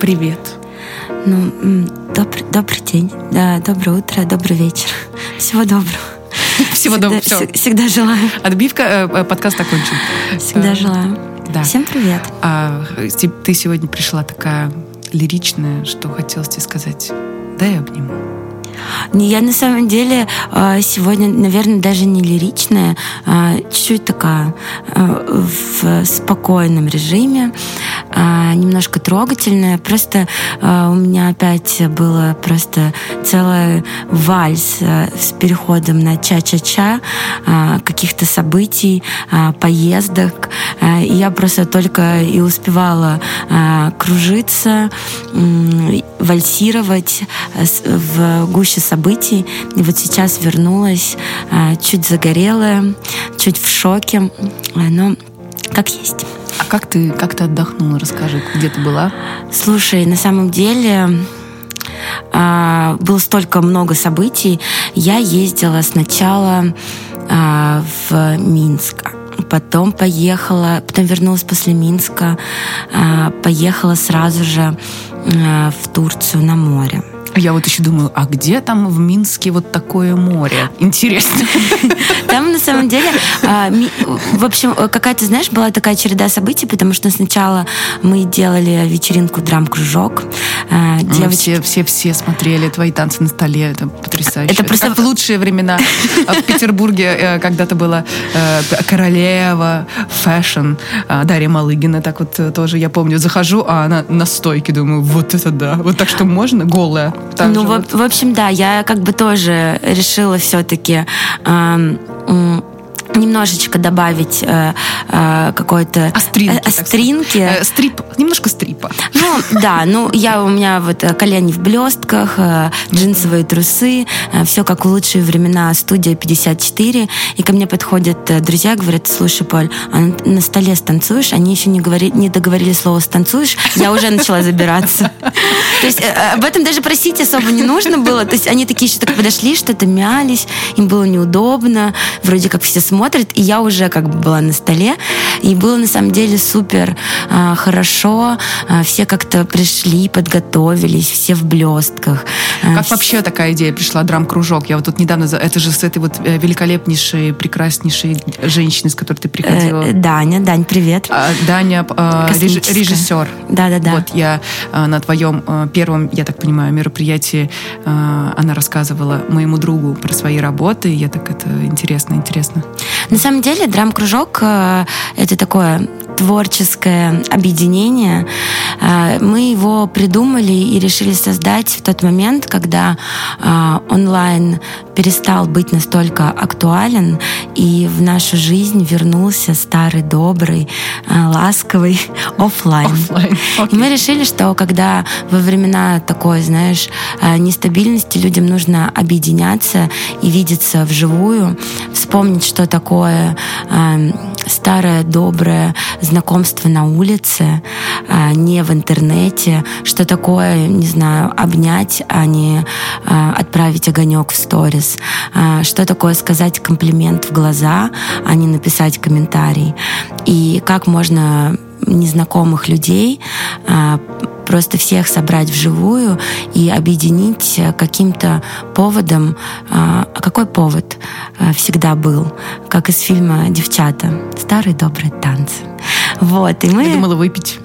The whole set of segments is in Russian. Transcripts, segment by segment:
привет. Ну, добрый, добрый день, да, доброе утро, добрый вечер. Всего доброго. Всего доброго. Все. Всегда желаю. Отбивка, э, э, подкаст окончен. Всегда э, желаю. Да. Всем привет. А, ты сегодня пришла такая лиричная, что хотелось тебе сказать. Дай обниму. Я на самом деле сегодня, наверное, даже не лиричная, а чуть-чуть такая в спокойном режиме, немножко трогательная. Просто у меня опять было просто целый вальс с переходом на ча-ча-ча, каких-то событий, поездок. И я просто только и успевала кружиться, вальсировать в гуще событий. И вот сейчас вернулась а, чуть загорелая, чуть в шоке, но как есть. А как ты, как ты отдохнула? Расскажи, где ты была? Слушай, на самом деле а, было столько много событий. Я ездила сначала а, в Минск, потом поехала, потом вернулась после Минска, поехала сразу же в Турцию на море. Я вот еще думаю, а где там в Минске вот такое море? Интересно. Там на самом деле, а, в общем, какая-то, знаешь, была такая череда событий, потому что сначала мы делали вечеринку драм-кружок. А, девочки... Все, все, все смотрели твои танцы на столе, это потрясающе. Это просто в лучшие времена. А в Петербурге э, когда-то была э, королева, fashion, Дарья Малыгина, так вот э, тоже, я помню, захожу, а она на стойке, думаю, вот это да, вот так что можно, голая. Так ну, в, в общем, да, я как бы тоже решила все-таки э, немножечко добавить э, э, какой-то остринки, э, остринки. Э, стрип, немножко стрипа. Ну да, ну я у меня вот э, колени в блестках, э, джинсовые трусы, э, все как в лучшие времена студия 54, и ко мне подходят э, друзья, говорят, слушай, Поль, а на, на столе станцуешь? Они еще не говори, не договорили слово станцуешь, я уже начала забираться. То есть э, об этом даже просить особо не нужно было. То есть они такие еще так подошли, что-то мялись, им было неудобно, вроде как все смотрят смотрит, и я уже как бы была на столе, и было на самом деле супер а, хорошо, а, все как-то пришли, подготовились, все в блестках. А, как все... вообще такая идея пришла, драм-кружок? Я вот тут недавно, это же с этой вот э, великолепнейшей, прекраснейшей женщиной, с которой ты приходила. Э, Даня, Дань, привет. А, Даня, а, режиссер. Да-да-да. Вот я а, на твоем а, первом, я так понимаю, мероприятии, а, она рассказывала моему другу про свои работы, я так это интересно, интересно. На самом деле драм-кружок э, — это такое творческое объединение. Э, мы его придумали и решили создать в тот момент, когда э, онлайн перестал быть настолько актуален, и в нашу жизнь вернулся старый, добрый, ласковый офлайн. Okay. И мы решили, что когда во времена такой, знаешь, нестабильности людям нужно объединяться и видеться вживую, вспомнить, что такое старое доброе знакомство на улице, э, не в интернете, что такое, не знаю, обнять, а не э, отправить огонек в сторис, э, что такое сказать комплимент в глаза, а не написать комментарий, и как можно незнакомых людей просто всех собрать вживую и объединить каким-то поводом. А какой повод а, всегда был? Как из фильма «Девчата». Старые добрые танцы. Вот, и мы... Я думала выпить.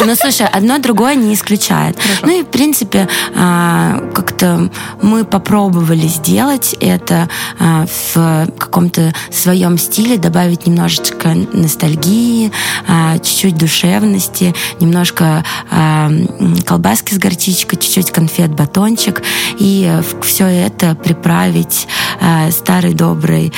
Ну, слушай, одно другое не исключает. Хорошо. Ну и, в принципе, а, как-то мы попробовали сделать это а, в каком-то своем стиле, добавить немножечко ностальгии, а, чуть-чуть душевности, немножко колбаски с горчичкой, чуть-чуть конфет, батончик, и все это приправить старой доброй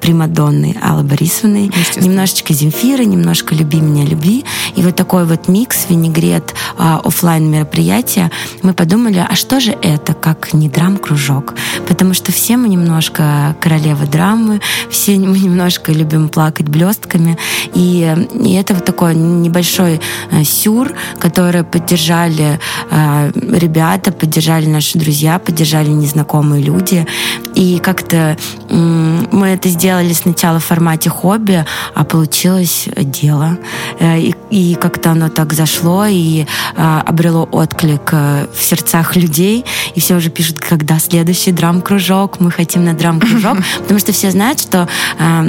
Примадонной Аллы Борисовной, немножечко Земфиры, немножко «Люби меня, люби», и вот такой вот микс микс, винегрет а, офлайн мероприятия, мы подумали, а что же это, как не драм-кружок? Потому что все мы немножко королевы драмы, все мы немножко любим плакать блестками. И, и это вот такой небольшой а, сюр, который поддержали а, ребята, поддержали наши друзья, поддержали незнакомые люди. И как-то мы это сделали сначала в формате хобби, а получилось дело. Э, и и как-то оно так зашло и а, обрело отклик а, в сердцах людей, и все уже пишут, когда следующий драм-кружок, мы хотим на драм-кружок, потому что все знают, что а,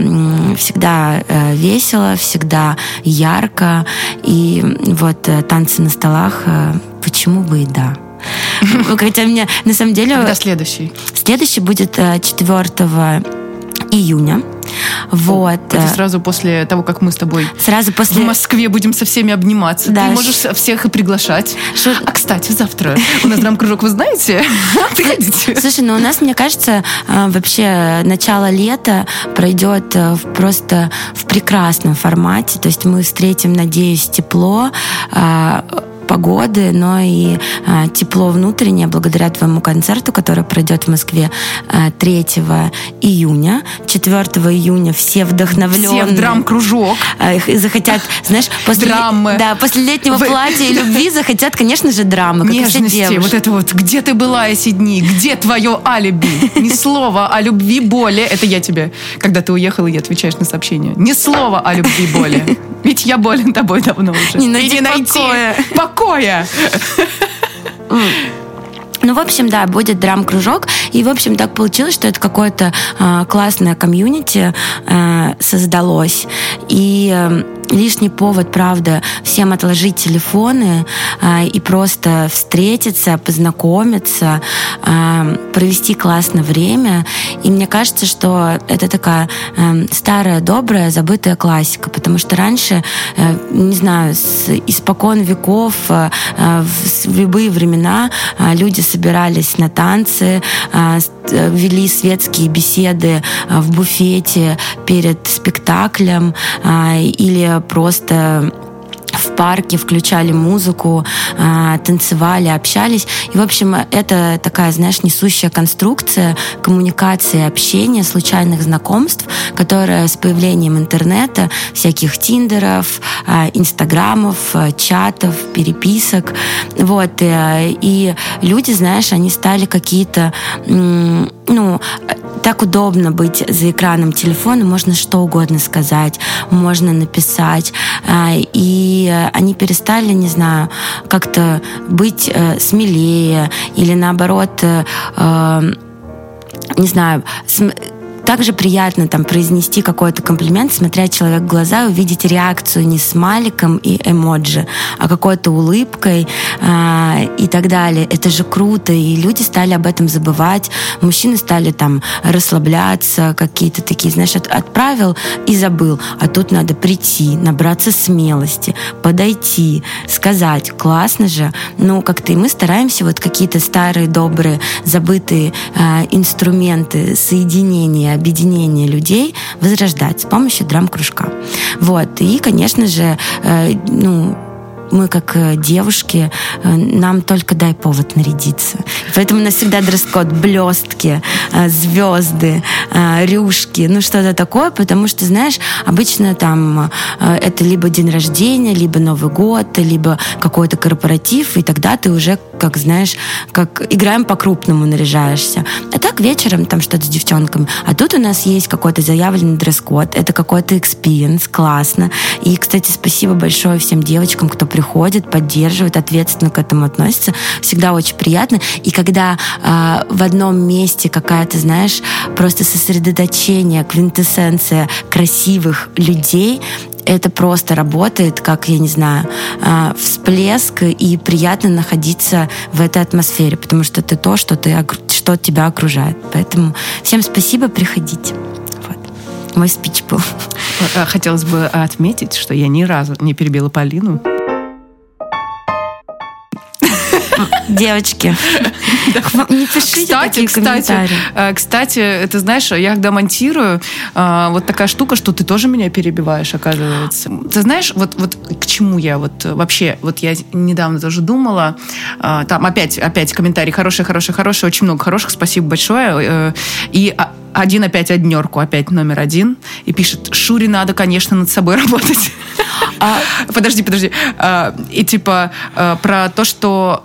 всегда а, весело, всегда ярко, и вот а, танцы на столах, а, почему бы и да. Хотя мне на самом деле... Когда следующий? Следующий будет 4 июня. Вот. Это сразу после того, как мы с тобой сразу после... в Москве будем со всеми обниматься. Да. Ты можешь всех и приглашать. Шо... А, кстати, завтра у нас драм-кружок, вы знаете? Приходите. Слушай, ну у нас, мне кажется, а, вообще начало лета пройдет э, просто в прекрасном формате. То есть мы встретим, надеюсь, тепло, а, погоды, но и а, тепло внутреннее благодаря твоему концерту, который пройдет в Москве а, 3 июня. 4 июня все вдохновленные. Все в драм-кружок. А, захотят, знаешь, после, Драмы. Да, после летнего Вы... платья и любви захотят, конечно же, драмы. Как Нежности, вот это вот, где ты была эти дни, где твое алиби? Ни слова о любви, боли. Это я тебе, когда ты уехала и отвечаешь на сообщение. Ни слова о любви, боли. Ведь я болен тобой давно уже. Не найти покоя. Покоя. Ну, в общем, да, будет драм-кружок. И, в общем, так получилось, что это какое-то э, классное комьюнити э, создалось. И э, лишний повод, правда, всем отложить телефоны э, и просто встретиться, познакомиться, э, провести классное время. И мне кажется, что это такая э, старая, добрая, забытая классика, потому что раньше, э, не знаю, с испокон веков, э, в, в любые времена э, люди собирались на танцы, э, вели светские беседы э, в буфете перед спектаклем э, или просто в парке, включали музыку, а, танцевали, общались. И, в общем, это такая, знаешь, несущая конструкция коммуникации, общения, случайных знакомств, которая с появлением интернета, всяких тиндеров, а, инстаграмов, а, чатов, переписок, вот, и, и люди, знаешь, они стали какие-то, ну, так удобно быть за экраном телефона, можно что угодно сказать, можно написать, и они перестали, не знаю, как-то быть э, смелее или наоборот, э, э, не знаю, также приятно там произнести какой-то комплимент, смотря человек в глаза, увидеть реакцию не с маликом и эмоджи, а какой-то улыбкой э, и так далее. Это же круто, и люди стали об этом забывать, мужчины стали там расслабляться, какие-то такие, знаешь, от, отправил и забыл, а тут надо прийти, набраться смелости, подойти, сказать, классно же, ну как-то и мы стараемся вот какие-то старые, добрые, забытые э, инструменты соединения объединение людей возрождать с помощью драм-кружка. Вот. И, конечно же, э, ну, мы как э, девушки, э, нам только дай повод нарядиться. Поэтому у нас всегда дресс-код блестки, э, звезды, рюшки, ну что-то такое, потому что, знаешь, обычно там это либо день рождения, либо Новый год, либо какой-то корпоратив, и тогда ты уже, как знаешь, как играем по-крупному наряжаешься. А так вечером там что-то с девчонками. А тут у нас есть какой-то заявленный дресс-код, это какой-то experience, классно. И, кстати, спасибо большое всем девочкам, кто приходит приходит, поддерживает, ответственно к этому относится. Всегда очень приятно. И когда э, в одном месте какая-то, знаешь, просто сосредоточение, квинтэссенция красивых людей, это просто работает, как, я не знаю, э, всплеск, и приятно находиться в этой атмосфере, потому что это то, что, ты, что тебя окружает. Поэтому всем спасибо, приходите. Вот. Мой спич был. Э, хотелось бы отметить, что я ни разу не перебила Полину. Девочки, не пишите кстати, такие кстати, э, Кстати, это знаешь, я когда монтирую, э, вот такая штука, что ты тоже меня перебиваешь, оказывается. Ты знаешь, вот, вот к чему я вот вообще, вот я недавно тоже думала, э, там опять, опять комментарий, хороший, хороший, хороший, очень много хороших, спасибо большое. И один опять однерку, опять номер один, и пишет, Шуре надо, конечно, над собой работать. А... Подожди, подожди. И типа про то, что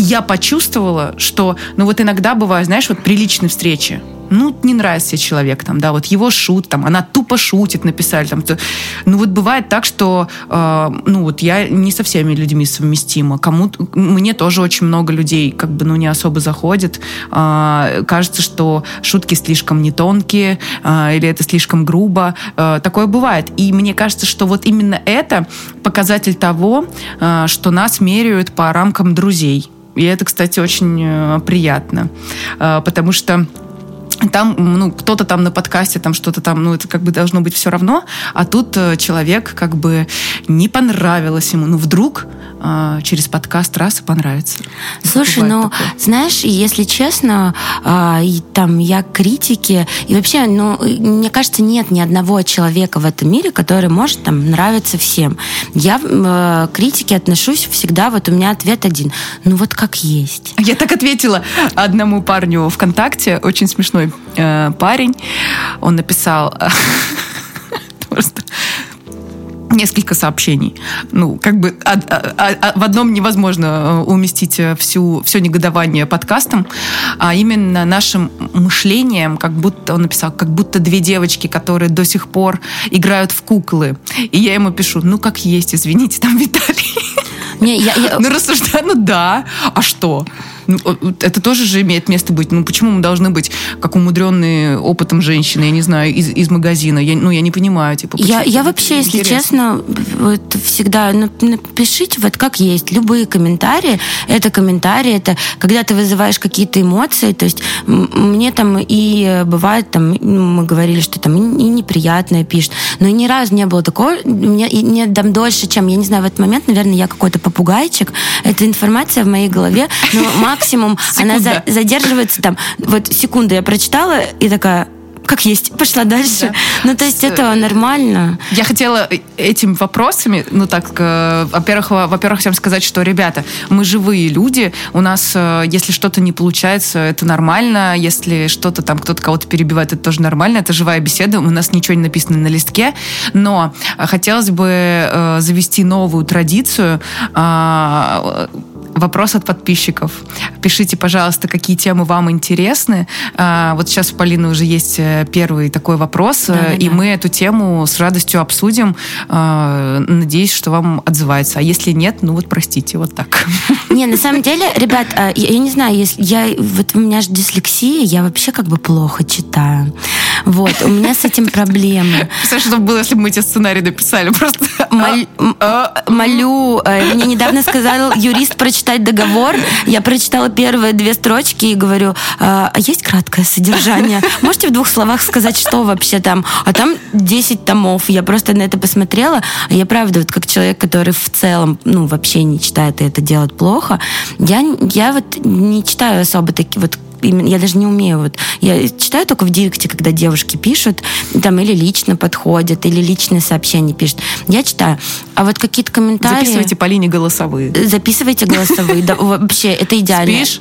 я почувствовала, что, ну вот иногда бывают, знаешь, вот приличные встречи, ну, не нравится себе человек, там, да, вот его шут, там, она тупо шутит, написали, там, то, ну, вот бывает так, что, э, ну, вот я не со всеми людьми совместима, кому мне тоже очень много людей, как бы, ну, не особо заходит, э, кажется, что шутки слишком не тонкие, э, или это слишком грубо, э, такое бывает, и мне кажется, что вот именно это показатель того, э, что нас меряют по рамкам друзей, и это, кстати, очень э, приятно, э, потому что там, ну, кто-то там на подкасте, там что-то там, ну, это как бы должно быть все равно, а тут э, человек как бы не понравилось ему, ну, вдруг э, через подкаст раз и понравится. Слушай, ну, такое. знаешь, если честно, э, и, там я критики, и вообще, ну, мне кажется, нет ни одного человека в этом мире, который может там нравиться всем. Я э, к критике отношусь всегда, вот у меня ответ один, ну, вот как есть. Я так ответила одному парню ВКонтакте, очень смешной э, парень, он написал просто несколько сообщений. Ну, как бы а, а, а, в одном невозможно э, уместить э, всю, все негодование подкастом, а именно нашим мышлением, как будто, он написал, как будто две девочки, которые до сих пор играют в куклы. И я ему пишу, ну, как есть, извините, там Виталий. Не, я, я... Ну, рассуждаю, ну да, а что? Ну, это тоже же имеет место быть. Ну, почему мы должны быть как умудренные опытом женщины, я не знаю, из, из магазина? Я, ну, я не понимаю. Типа, я, я вообще, если честно, вот всегда напишите вот как есть. Любые комментарии, это комментарии, это когда ты вызываешь какие-то эмоции, то есть мне там и бывает, там, мы говорили, что там и неприятное пишет, но ни разу не было такого, мне, мне там дольше, чем, я не знаю, в этот момент, наверное, я какой-то попугайчик, эта информация в моей голове, но максимум она за, задерживается там, вот секунду я прочитала и такая, как есть, пошла дальше. Да. Ну, то есть это нормально. Я хотела этими вопросами, ну так, э, во-первых, во-первых, всем сказать, что, ребята, мы живые люди, у нас, э, если что-то не получается, это нормально, если что-то там, кто-то кого-то перебивает, это тоже нормально, это живая беседа, у нас ничего не написано на листке, но хотелось бы э, завести новую традицию, э, вопрос от подписчиков. Пишите, пожалуйста, какие темы вам интересны. А, вот сейчас у Полины уже есть э, первый такой вопрос, да, э, и да. мы эту тему с радостью обсудим. А, надеюсь, что вам отзывается. А если нет, ну вот простите, вот так. Не, на самом деле, ребят, а, я, я не знаю, если я вот у меня же дислексия, я вообще как бы плохо читаю. Вот, у меня с этим проблемы. Представляешь, что было, если бы мы тебе сценарий написали? Просто молю. Э, мне недавно сказал юрист прочитать договор. Я прочитала первые две строчки и говорю, а, а есть краткое содержание? Можете в двух словах сказать, что вообще там? А там 10 томов. Я просто на это посмотрела. А я правда, вот как человек, который в целом, ну, вообще не читает и это делает плохо, я, я вот не читаю особо такие вот именно, я даже не умею. Вот, я читаю только в директе, когда девушки пишут, там или лично подходят, или личные сообщения пишут. Я читаю. А вот какие-то комментарии... Записывайте по линии голосовые. Записывайте голосовые. Да, вообще, это идеально. Спишь?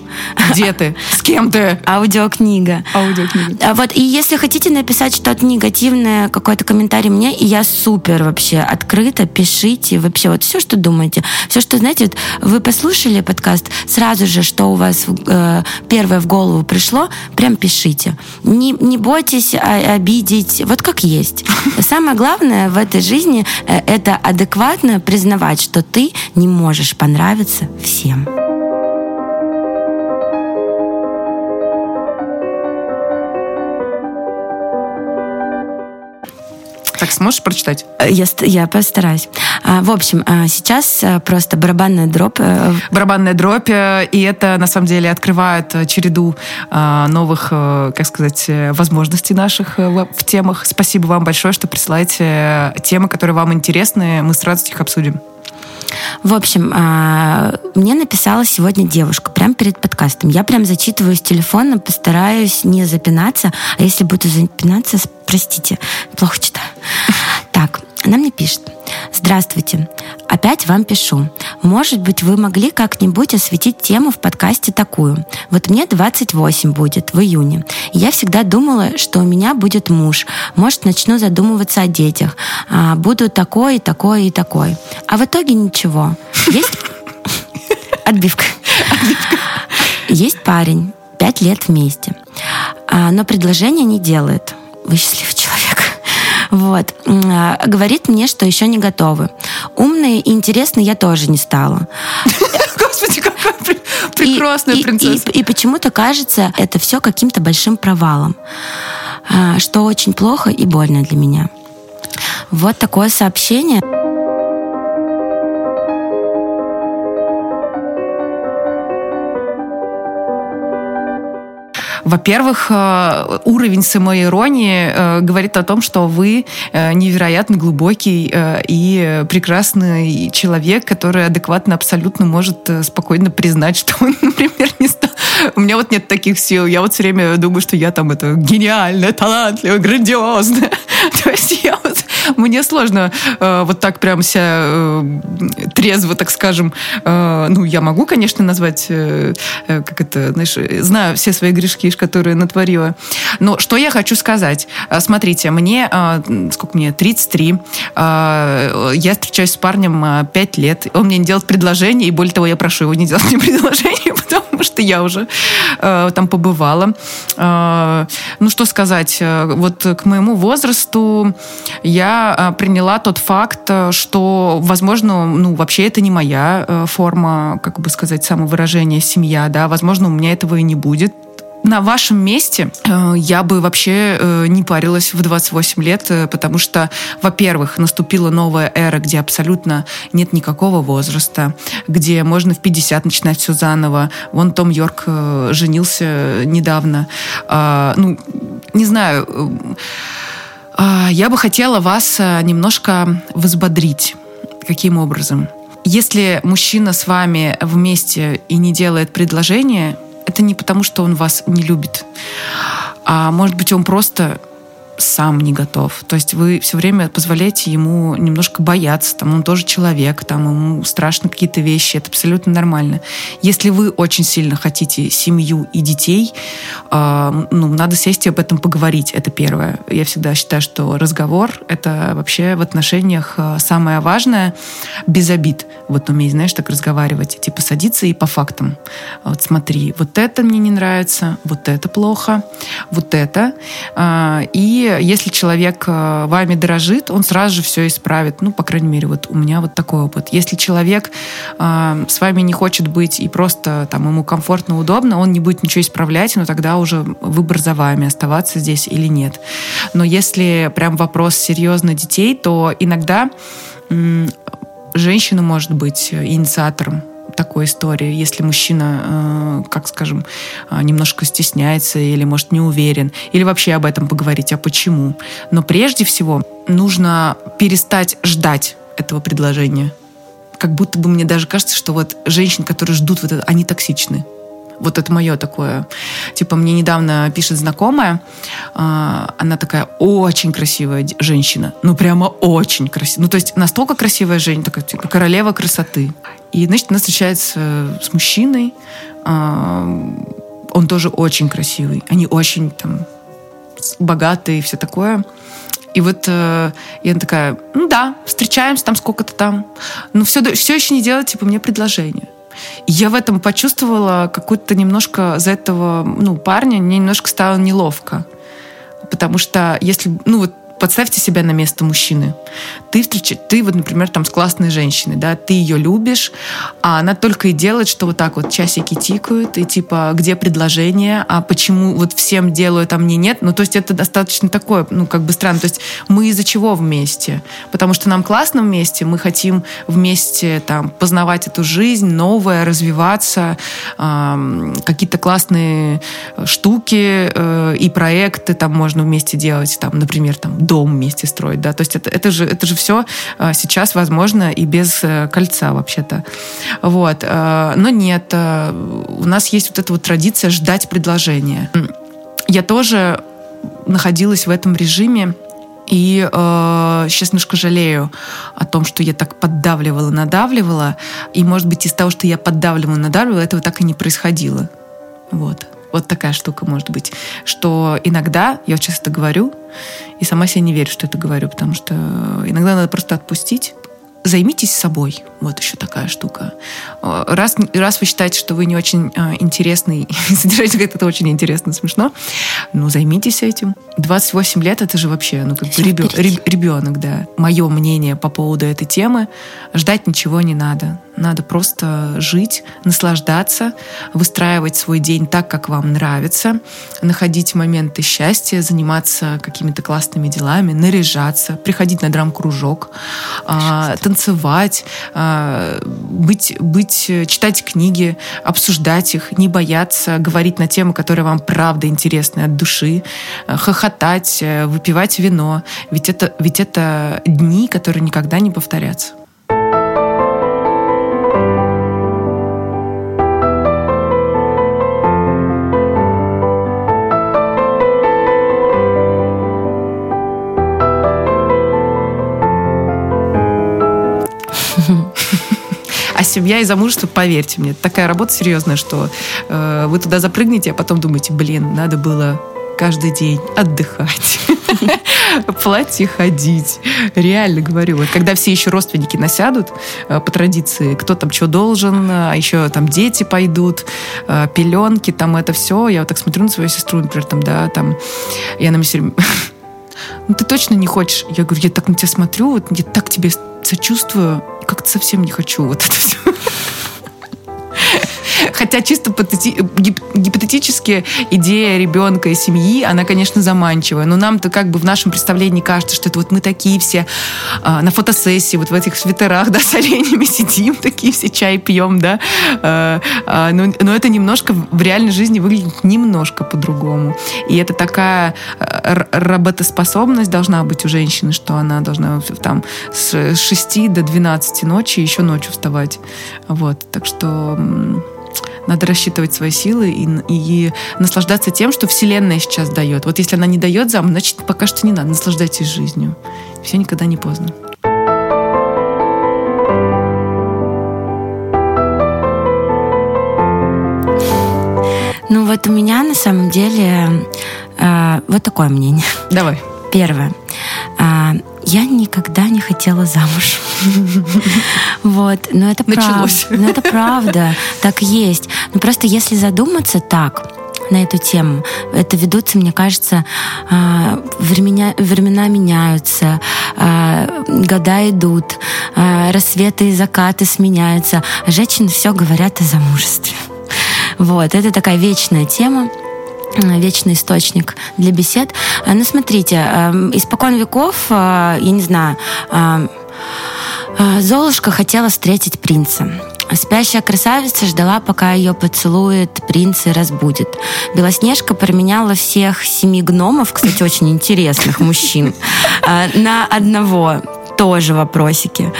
Где ты? С кем ты? Аудиокнига. Аудиокнига. А вот, и если хотите написать что-то негативное, какой-то комментарий мне, я супер вообще открыто, пишите вообще вот все, что думаете. Все, что, знаете, вот вы послушали подкаст, сразу же, что у вас э, первое в голову голову пришло, прям пишите. Не, не бойтесь обидеть, вот как есть. Самое главное в этой жизни э, это адекватно признавать, что ты не можешь понравиться всем. Так, сможешь прочитать? Э, я, я постараюсь. А, в общем, а, сейчас э, просто барабанная дробь. Э, барабанная дробь, и это, на самом деле, открывает череду новых, как сказать, возможностей наших в темах. Спасибо вам большое, что присылаете темы, которые вам интересны. Мы с радостью их обсудим. В общем, а, мне написала сегодня девушка прямо перед подкастом. Я прям зачитываю с телефона, постараюсь не запинаться. А если буду запинаться, простите, плохо читаю. Так, она мне пишет. Здравствуйте. Опять вам пишу. Может быть, вы могли как-нибудь осветить тему в подкасте такую. Вот мне 28 будет в июне. Я всегда думала, что у меня будет муж. Может, начну задумываться о детях. А, буду такой, такой и такой. А в итоге ничего. Есть отбивка. Есть парень пять лет вместе. А, но предложение не делает. Вы счастливый человек. Вот. А, говорит мне, что еще не готовы. Умной и интересной я тоже не стала. Господи, какая прекрасная и, принцесса. И, и, и почему-то кажется это все каким-то большим провалом, а, что очень плохо и больно для меня. Вот такое сообщение. Во-первых, э, уровень самоиронии э, говорит о том, что вы э, невероятно глубокий и прекрасный человек, который адекватно абсолютно может спокойно признать, что он, например, не стал... У меня вот нет таких сил. Я вот все время думаю, что я там это гениальная, талантливая, грандиозная. То есть я вот мне сложно э, вот так прям себя э, трезво, так скажем, э, ну, я могу, конечно, назвать, э, как это, знаешь, знаю все свои грешки, которые натворила. Но что я хочу сказать? Э, смотрите, мне, э, сколько мне, 33, э, я встречаюсь с парнем э, 5 лет, он мне не делает предложение, и более того, я прошу его не делать мне предложение, потому что я уже там побывала. Ну, что сказать, вот к моему возрасту я приняла тот факт, что, возможно, ну, вообще это не моя форма, как бы сказать, самовыражения, семья, да, возможно, у меня этого и не будет, на вашем месте э, я бы вообще э, не парилась в 28 лет, э, потому что, во-первых, наступила новая эра, где абсолютно нет никакого возраста, где можно в 50 начинать все заново. Вон Том Йорк женился недавно. Э, ну, не знаю... А, я бы хотела вас немножко взбодрить. Каким образом? Если мужчина с вами вместе и не делает предложение, это не потому, что он вас не любит, а может быть, он просто сам не готов. То есть вы все время позволяете ему немножко бояться, там он тоже человек, там ему страшно какие-то вещи, это абсолютно нормально. Если вы очень сильно хотите семью и детей, э, ну, надо сесть и об этом поговорить, это первое. Я всегда считаю, что разговор — это вообще в отношениях а, самое важное, без обид. Вот уметь, знаешь, так разговаривать, типа садиться и по фактам. Вот смотри, вот это мне не нравится, вот это плохо, вот это. Э, и если человек э, вами дорожит, он сразу же все исправит. Ну, по крайней мере, вот у меня вот такой опыт. Если человек э, с вами не хочет быть и просто там ему комфортно, удобно, он не будет ничего исправлять, но тогда уже выбор за вами, оставаться здесь или нет. Но если прям вопрос серьезно детей, то иногда э, женщина может быть инициатором такой истории, если мужчина, э, как скажем, э, немножко стесняется или, может, не уверен, или вообще об этом поговорить, а почему. Но прежде всего нужно перестать ждать этого предложения. Как будто бы мне даже кажется, что вот женщины, которые ждут вот это, они токсичны. Вот это мое такое. Типа, мне недавно пишет знакомая, э, она такая очень красивая женщина. Ну, прямо очень красивая. Ну, то есть настолько красивая женщина, такая типа, королева красоты. И, значит, она встречается с мужчиной. Э, он тоже очень красивый. Они очень там богатые и все такое. И вот э, я такая, ну да, встречаемся там сколько-то там. Но все, все еще не делать, типа, мне предложение я в этом почувствовала какую-то немножко за этого ну, парня, мне немножко стало неловко. Потому что если, ну вот Подставьте себя на место мужчины. Ты, встреч... ты вот, например, там с классной женщиной, да, ты ее любишь, а она только и делает, что вот так вот часики тикают, и типа, где предложение, а почему вот всем делают, а мне нет? Ну, то есть это достаточно такое, ну, как бы странно. То есть мы из-за чего вместе? Потому что нам классно вместе, мы хотим вместе там познавать эту жизнь, новое, развиваться, э, какие-то классные штуки э, и проекты там можно вместе делать, там, например, там, дом вместе строить, да, то есть это, это же, это же все а, сейчас возможно и без э, кольца вообще-то, вот, а, но нет, а, у нас есть вот эта вот традиция ждать предложения. Я тоже находилась в этом режиме, и э, сейчас немножко жалею о том, что я так поддавливала, надавливала. И, может быть, из того, что я поддавливала, надавливала, этого так и не происходило. Вот. Вот такая штука может быть. Что иногда, я сейчас это говорю, и сама себе не верю, что это говорю, потому что иногда надо просто отпустить займитесь собой. Вот еще такая штука. Раз, раз вы считаете, что вы не очень э, интересный, содержатель это очень интересно, смешно, ну, займитесь этим. 28 лет это же вообще, ну, как бы ребен, ребенок, да. Мое мнение по поводу этой темы, ждать ничего не надо. Надо просто жить, наслаждаться, выстраивать свой день так, как вам нравится, находить моменты счастья, заниматься какими-то классными делами, наряжаться, приходить на драм-кружок, а, танцевать, а, быть, быть, читать книги, обсуждать их, не бояться говорить на темы, которые вам правда интересны от души, хохотать, выпивать вино. Ведь это, ведь это дни, которые никогда не повторятся. Семья и замужество, поверьте мне, такая работа серьезная, что э, вы туда запрыгнете, а потом думаете, блин, надо было каждый день отдыхать, платье ходить. Реально говорю. Вот когда все еще родственники насядут э, по традиции, кто там что должен, а еще там дети пойдут, э, пеленки, там это все. Я вот так смотрю на свою сестру, например, там, да, там, и она мне все время ну ты точно не хочешь? Я говорю, я так на тебя смотрю, вот я так тебе сочувствую, как-то совсем не хочу вот это все. Хотя чисто гипотетически идея ребенка и семьи, она, конечно, заманчивая. Но нам-то как бы в нашем представлении кажется, что это вот мы такие все а, на фотосессии, вот в этих свитерах, да, с оленями сидим, такие все чай пьем, да. А, а, но, но это немножко в реальной жизни выглядит немножко по-другому. И это такая работоспособность должна быть у женщины, что она должна там с 6 до 12 ночи еще ночью вставать. Вот. Так что надо рассчитывать свои силы и, и наслаждаться тем, что Вселенная сейчас дает. Вот если она не дает зам, значит, пока что не надо. Наслаждайтесь жизнью. Все никогда не поздно. Ну вот у меня на самом деле э, вот такое мнение. Давай. Первое. Э, я никогда не хотела замуж. Вот, но это Началось. правда. Но это правда, так есть. Но просто если задуматься так, на эту тему. Это ведутся, мне кажется, а, времена, времена меняются, а, года идут, а, рассветы и закаты сменяются, а женщины все говорят о замужестве. Вот, это такая вечная тема вечный источник для бесед. Ну, смотрите, испокон веков, я не знаю, Золушка хотела встретить принца. Спящая красавица ждала, пока ее поцелует принц и разбудит. Белоснежка променяла всех семи гномов, кстати, очень интересных мужчин, на одного тоже вопросики.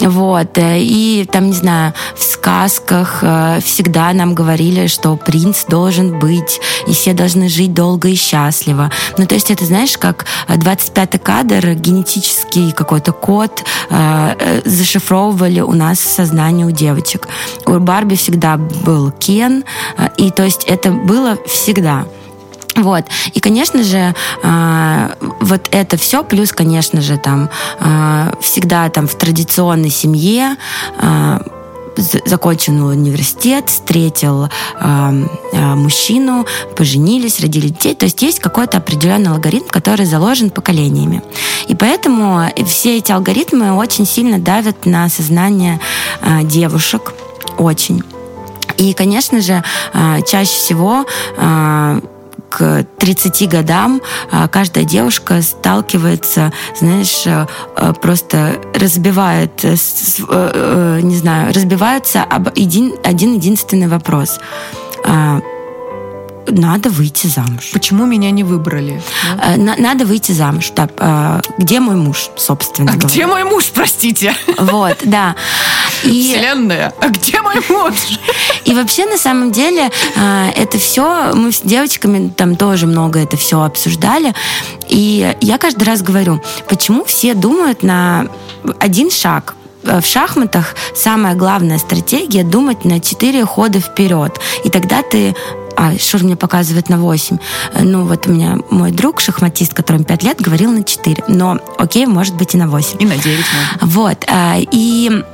Вот. И там, не знаю, в сказках э, всегда нам говорили, что принц должен быть, и все должны жить долго и счастливо. Ну, то есть это, знаешь, как 25-й кадр, генетический какой-то код э, э, зашифровывали у нас в сознании у девочек. У Барби всегда был Кен, и то есть это было всегда. Вот. И, конечно же, э, вот это все, плюс, конечно же, там э, всегда там в традиционной семье э, закончил университет, встретил э, мужчину, поженились, родили детей. То есть есть какой-то определенный алгоритм, который заложен поколениями. И поэтому все эти алгоритмы очень сильно давят на сознание э, девушек. Очень. И, конечно же, э, чаще всего э, к 30 годам а, каждая девушка сталкивается, знаешь, э, э, просто разбивает, э, не знаю, разбивается об один, один единственный вопрос. А, надо выйти замуж. Почему меня не выбрали? Да? Надо выйти замуж. Да. Где мой муж, собственно а говоря? Где мой муж, простите? Вот, да. И... Вселенная, а где мой муж? И вообще, на самом деле, а, это все, мы с девочками там тоже много это все обсуждали. И я каждый раз говорю, почему все думают на один шаг в шахматах самая главная стратегия думать на 4 хода вперед. И тогда ты а, Шур мне показывает на 8. Ну, вот у меня мой друг, шахматист, которому 5 лет, говорил на 4. Но окей, может быть и на 8. И на 9 можно. Вот. А, и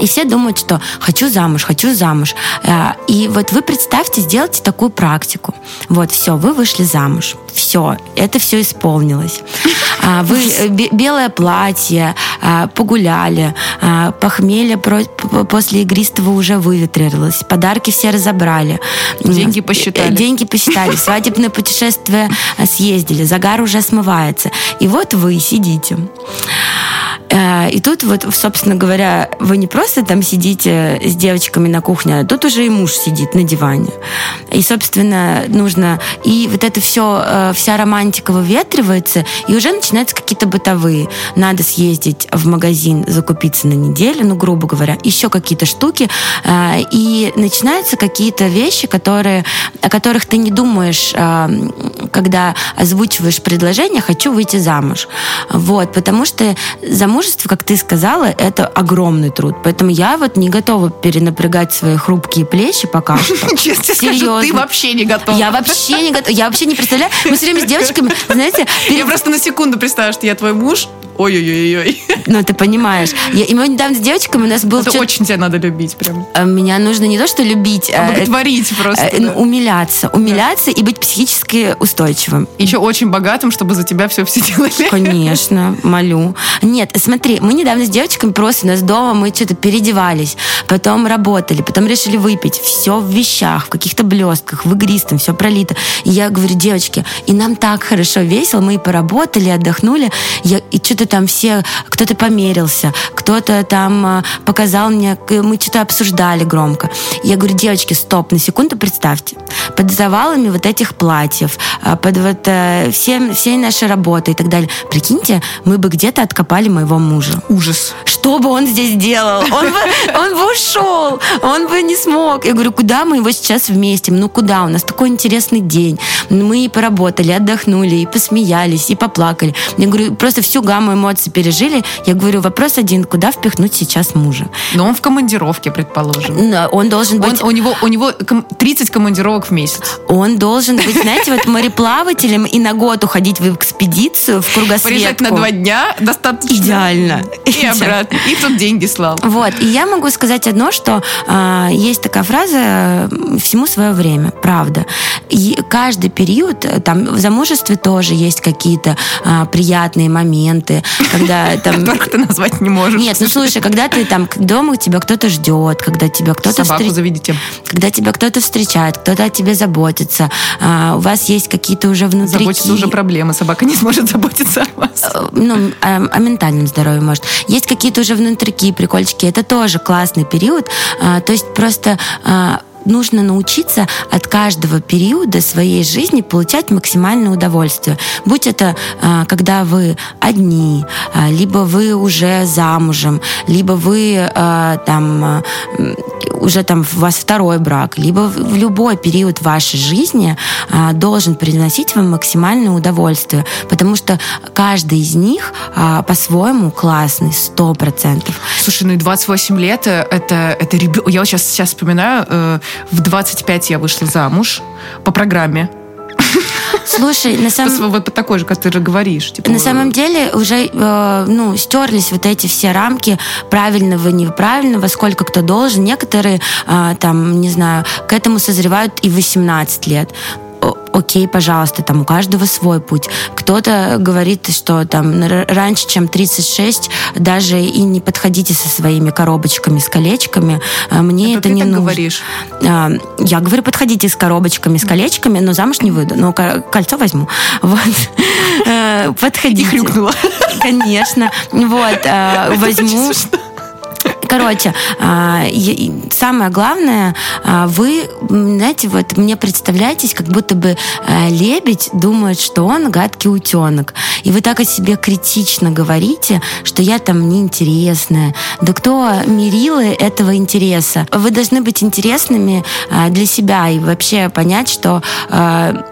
и все думают, что хочу замуж, хочу замуж. А, и вот вы представьте, сделайте такую практику. Вот, все, вы вышли замуж. Все, это все исполнилось. А, вы э, белое платье, а, погуляли, похмелье после игристого уже выветрилось, подарки все разобрали. Деньги посчитали. Э, деньги посчитали, свадебное путешествие э, съездили, загар уже смывается. И вот вы сидите. Э, и тут вот, собственно говоря, вы не просто там сидите с девочками на кухне, а тут уже и муж сидит на диване. И, собственно, нужно... И вот это все, э, вся романтика выветривается, и уже начинаются какие-то бытовые. Надо съездить в магазин, закупиться на неделю, ну, грубо говоря, еще какие-то штуки. Э, и начинаются какие-то вещи, которые, о которых ты не думаешь, когда озвучиваешь предложение «хочу выйти замуж». Вот, потому что замуж замужество, как ты сказала, это огромный труд. Поэтому я вот не готова перенапрягать свои хрупкие плечи пока что. Честно Серьезно. ты вообще не готова. Я вообще не готова. Я вообще не представляю. Мы все время с девочками, знаете... Я просто на секунду представляю, что я твой муж, Ой-ой-ой-ой. Ну, ты понимаешь. Я, и мы недавно с девочками у нас был... Это чё... очень тебя надо любить прям. А, меня нужно не то, что любить... А Боготворить а, просто. А, да. Умиляться. Умиляться да. и быть психически устойчивым. Еще очень богатым, чтобы за тебя все все делали. Конечно, молю. Нет, смотри, мы недавно с девочками просто у нас дома, мы что-то переодевались, потом работали, потом решили выпить. Все в вещах, в каких-то блестках, в игристом, все пролито. И я говорю, девочки, и нам так хорошо, весело, мы и поработали, отдохнули. Я, и что-то там все, кто-то померился, кто-то там а, показал мне, мы что-то обсуждали громко. Я говорю, девочки, стоп, на секунду представьте. Под завалами вот этих платьев, а, под вот э, все, всей нашей работы и так далее. Прикиньте, мы бы где-то откопали моего мужа. Ужас. Что бы он здесь делал? Он бы, он бы ушел, он бы не смог. Я говорю, куда мы его сейчас вместе? Ну куда? У нас такой интересный день. Мы и поработали, отдохнули, и посмеялись, и поплакали. Я говорю, просто всю гамму эмоции пережили. Я говорю, вопрос один, куда впихнуть сейчас мужа? Но он в командировке, предположим. Он должен быть... Он, у, него, у него 30 командировок в месяц. Он должен быть, знаете, вот мореплавателем и на год уходить в экспедицию, в кругосветку. Приезжать на два дня достаточно. Идеально. И обратно. И тут деньги слал. Вот. И я могу сказать одно, что э, есть такая фраза «всему свое время». Правда. И каждый период, там в замужестве тоже есть какие-то э, приятные моменты, когда там... Которых ты назвать не можешь. Нет, ну слушай, когда ты там дома тебя кто-то ждет, когда тебя кто-то... Собаку встр... заведите. Когда тебя кто-то встречает, кто-то о тебе заботится, а, у вас есть какие-то уже внутри... Заботиться уже проблемы, собака не сможет заботиться о вас. Э, ну, о, о ментальном здоровье, может. Есть какие-то уже внутрики, прикольчики, это тоже классный период, а, то есть просто а, нужно научиться от каждого периода своей жизни получать максимальное удовольствие. Будь это а, когда вы одни, а, либо вы уже замужем, либо вы а, там уже там у вас второй брак, либо в любой период вашей жизни должен приносить вам максимальное удовольствие, потому что каждый из них по-своему классный, сто процентов. Слушай, ну и 28 лет э, это, это ребенок. Я вот сейчас, сейчас вспоминаю, э, в 25 я вышла замуж по программе. Слушай, на самом... Вот такой же, как ты же говоришь. Типа... На самом деле уже э, ну, стерлись вот эти все рамки правильного, неправильного, сколько кто должен. Некоторые, э, там, не знаю, к этому созревают и 18 лет окей, пожалуйста, там у каждого свой путь. Кто-то говорит, что там раньше, чем 36, даже и не подходите со своими коробочками с колечками. А мне это, это не так нужно. говоришь? А, я говорю, подходите с коробочками, с колечками, но замуж не выйду. Но кольцо возьму. Вот. Э, подходите. И хрюкнула. Конечно. Вот. Возьму короче, а, самое главное, а, вы, знаете, вот мне представляетесь, как будто бы а, лебедь думает, что он гадкий утенок. И вы так о себе критично говорите, что я там неинтересная. Да кто мерилы этого интереса? Вы должны быть интересными для себя и вообще понять, что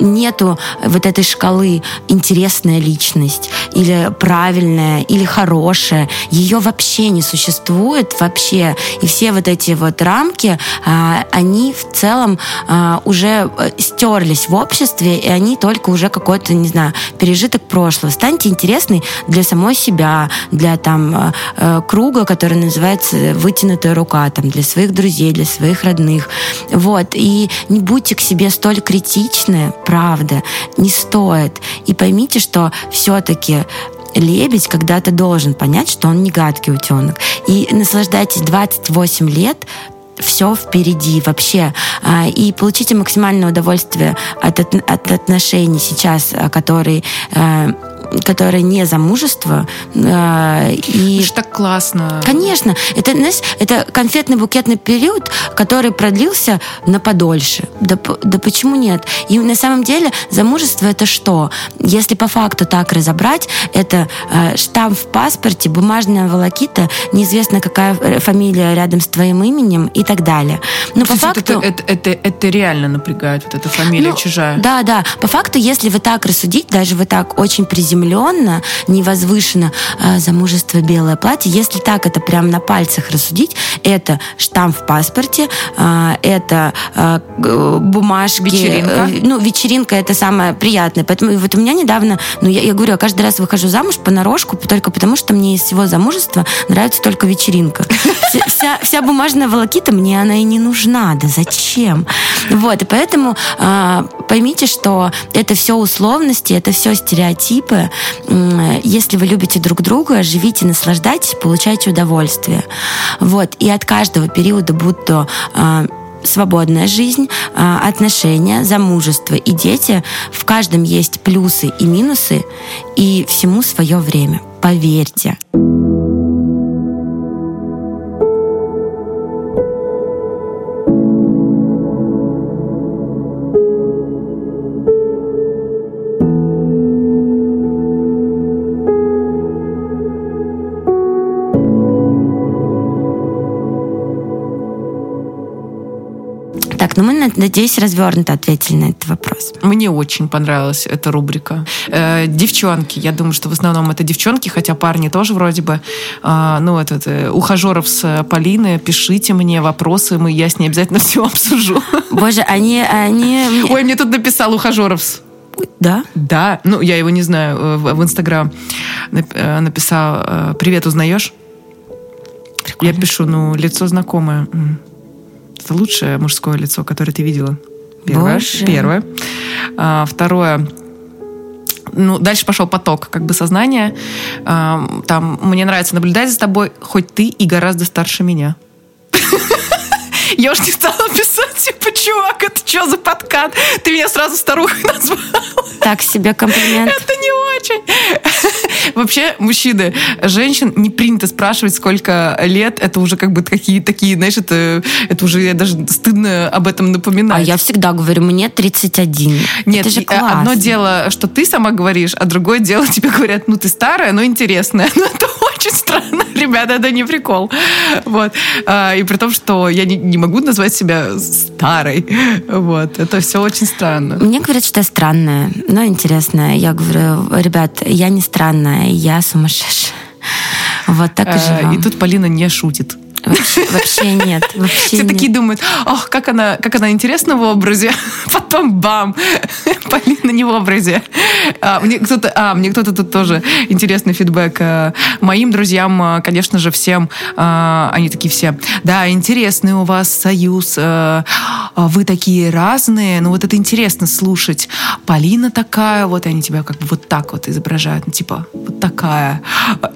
нету вот этой шкалы интересная личность или правильная или хорошая. Ее вообще не существует вообще. И все вот эти вот рамки, а, они в целом а, уже э, стерлись в обществе, и они только уже какой-то, не знаю, пережиток прошлого. Станьте интересной для самой себя, для там э, э, круга, который называется «вытянутая рука», там, для своих друзей, для своих родных. Вот. И не будьте к себе столь критичны, правда, не стоит. И поймите, что все-таки лебедь когда-то должен понять, что он не гадкий утенок. И наслаждайтесь 28 лет все впереди вообще. А, и получите максимальное удовольствие от, от отношений сейчас, а, которые а, которая не замужество. Э, и... Это так классно. Конечно. Это, знаешь, это конфетно-букетный период, который продлился на подольше. Да, да почему нет? И на самом деле замужество это что? Если по факту так разобрать, это э, штамп в паспорте, бумажная волокита, неизвестно какая фамилия рядом с твоим именем и так далее. Но по факту... Это, это, это, это реально напрягает, вот эта фамилия ну, чужая. Да, да. По факту, если вы так рассудить, даже вы так очень приземленно приземленно, невозвышенно э, замужество белое платье. Если так это прям на пальцах рассудить, это штамп в паспорте, э, это э, бумажки. Вечеринка. Э, ну, вечеринка это самое приятное. Поэтому вот у меня недавно, ну, я, я говорю, я каждый раз выхожу замуж понарошку, только потому что мне из всего замужества нравится только вечеринка. Вся, вся бумажная волокита, мне она и не нужна. Да зачем? Вот, и поэтому э, поймите, что это все условности, это все стереотипы, если вы любите друг друга, живите, наслаждайтесь, получайте удовольствие. Вот. И от каждого периода, будь то а, свободная жизнь, а, отношения, замужество и дети, в каждом есть плюсы и минусы, и всему свое время. Поверьте. Мы, надеюсь, развернуто ответили на этот вопрос. Мне очень понравилась эта рубрика. Э, девчонки. Я думаю, что в основном это девчонки, хотя парни тоже вроде бы. Э, ну, этот, э, ухажеров с Полины, пишите мне вопросы, мы, я с ней обязательно все обсужу. Боже, они... они... Ой, мне тут написал ухажеров да? Да. Ну, я его не знаю. Э, в Инстаграм э, написал э, «Привет, узнаешь?» Прикольно. Я пишу, ну, лицо знакомое. Это лучшее мужское лицо, которое ты видела. Первое. Боже. Первое. А, второе. Ну, дальше пошел поток как бы сознания. Там, мне нравится наблюдать за тобой, хоть ты и гораздо старше меня. Я уж не стала писать, типа, чувак, это что за подкат? Ты меня сразу старухой назвал. Так себе комплимент. Это не очень. Вообще, мужчины, женщин не принято спрашивать, сколько лет. Это уже как бы такие, такие знаешь, это, это уже даже стыдно об этом напоминать. А я всегда говорю, мне 31. Нет, это же классно. одно дело, что ты сама говоришь, а другое дело, тебе говорят, ну ты старая, но интересная. Ну это очень странно, ребята, это не прикол. Вот. А, и при том, что я не, не могу назвать себя старой. Вот. Это все очень странно. Мне говорят, что я странная, но интересная. Я говорю, ребят, я не странная, я сумасшедшая. Вот так и а, живем. И тут Полина не шутит. Вообще, вообще нет. Вообще Все нет. такие думают, ох, как она, как она интересна в образе. Потом бам, Полина не в образе. А, мне кто-то, а, мне кто-то тут тоже интересный фидбэк. А, моим друзьям, а, конечно же, всем, а, они такие все, да, интересный у вас союз, вы такие разные, ну вот это интересно слушать. Полина такая, вот они тебя как бы вот так вот изображают, ну типа вот такая.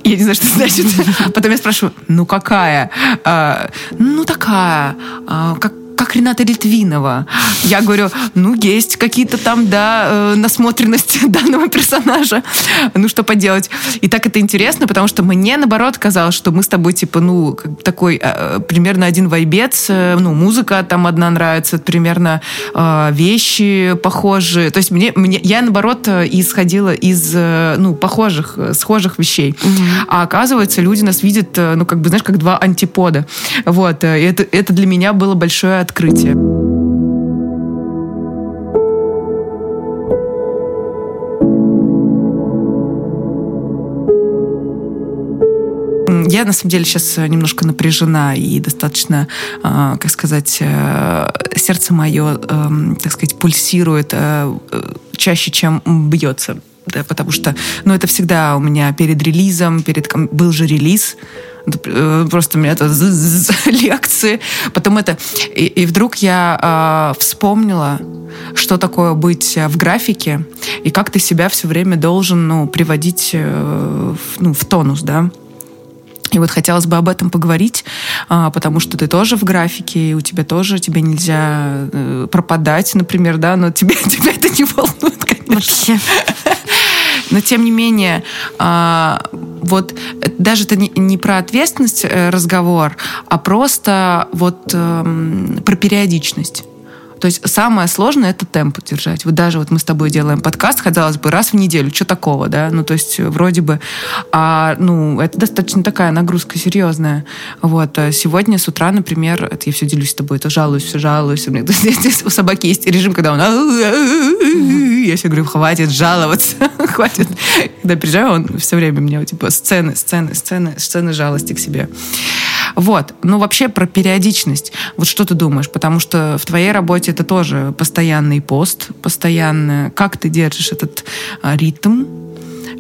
Я не знаю, что значит. Потом я спрашиваю, ну какая? А, ну такая, а, как как Рената Литвинова. Я говорю, ну, есть какие-то там, да, э, насмотренности данного персонажа. Ну, что поделать. И так это интересно, потому что мне, наоборот, казалось, что мы с тобой, типа, ну, такой э, примерно один вайбец. Э, ну, музыка там одна нравится, примерно вещи похожие. То есть мне, мне я, наоборот, исходила из, ну, похожих, схожих вещей. А оказывается, люди нас видят, ну, как бы, знаешь, как два антипода. Вот. И это, это для меня было большое открытие. Я, на самом деле, сейчас немножко напряжена и достаточно, а, как сказать, э, сердце мое, эм, так сказать, пульсирует э, чаще, чем бьется. Да, потому что, ну, это всегда у меня перед релизом, перед был же релиз, Э, просто у меня это лекции. Потом это... И, и вдруг я э, вспомнила, что такое быть в графике, и как ты себя все время должен ну, приводить э, в, ну, в тонус, да. И вот хотелось бы об этом поговорить, а, потому что ты тоже в графике, и у тебя тоже, тебе нельзя э, пропадать, например, да, но тебя, тебя это не волнует, конечно. Вообще. Но тем не менее, а, вот даже это не про ответственность э, разговор, а просто вот эм, про периодичность. То есть самое сложное это темп держать. Вот даже вот мы с тобой делаем подкаст, казалось бы, раз в неделю, что такого, да? Ну, то есть вроде бы, а, ну, это достаточно такая нагрузка серьезная. Вот. А сегодня с утра, например, это я все делюсь с тобой, это жалуюсь, все жалуюсь. У, меня, у собаки есть режим, когда он... Я все говорю, хватит жаловаться, хватит. Когда приезжаю, он все время мне типа сцены, сцены, сцены, сцены жалости к себе. Вот. Ну, вообще про периодичность. Вот что ты думаешь? Потому что в твоей работе это тоже постоянный пост, постоянно. Как ты держишь этот а, ритм?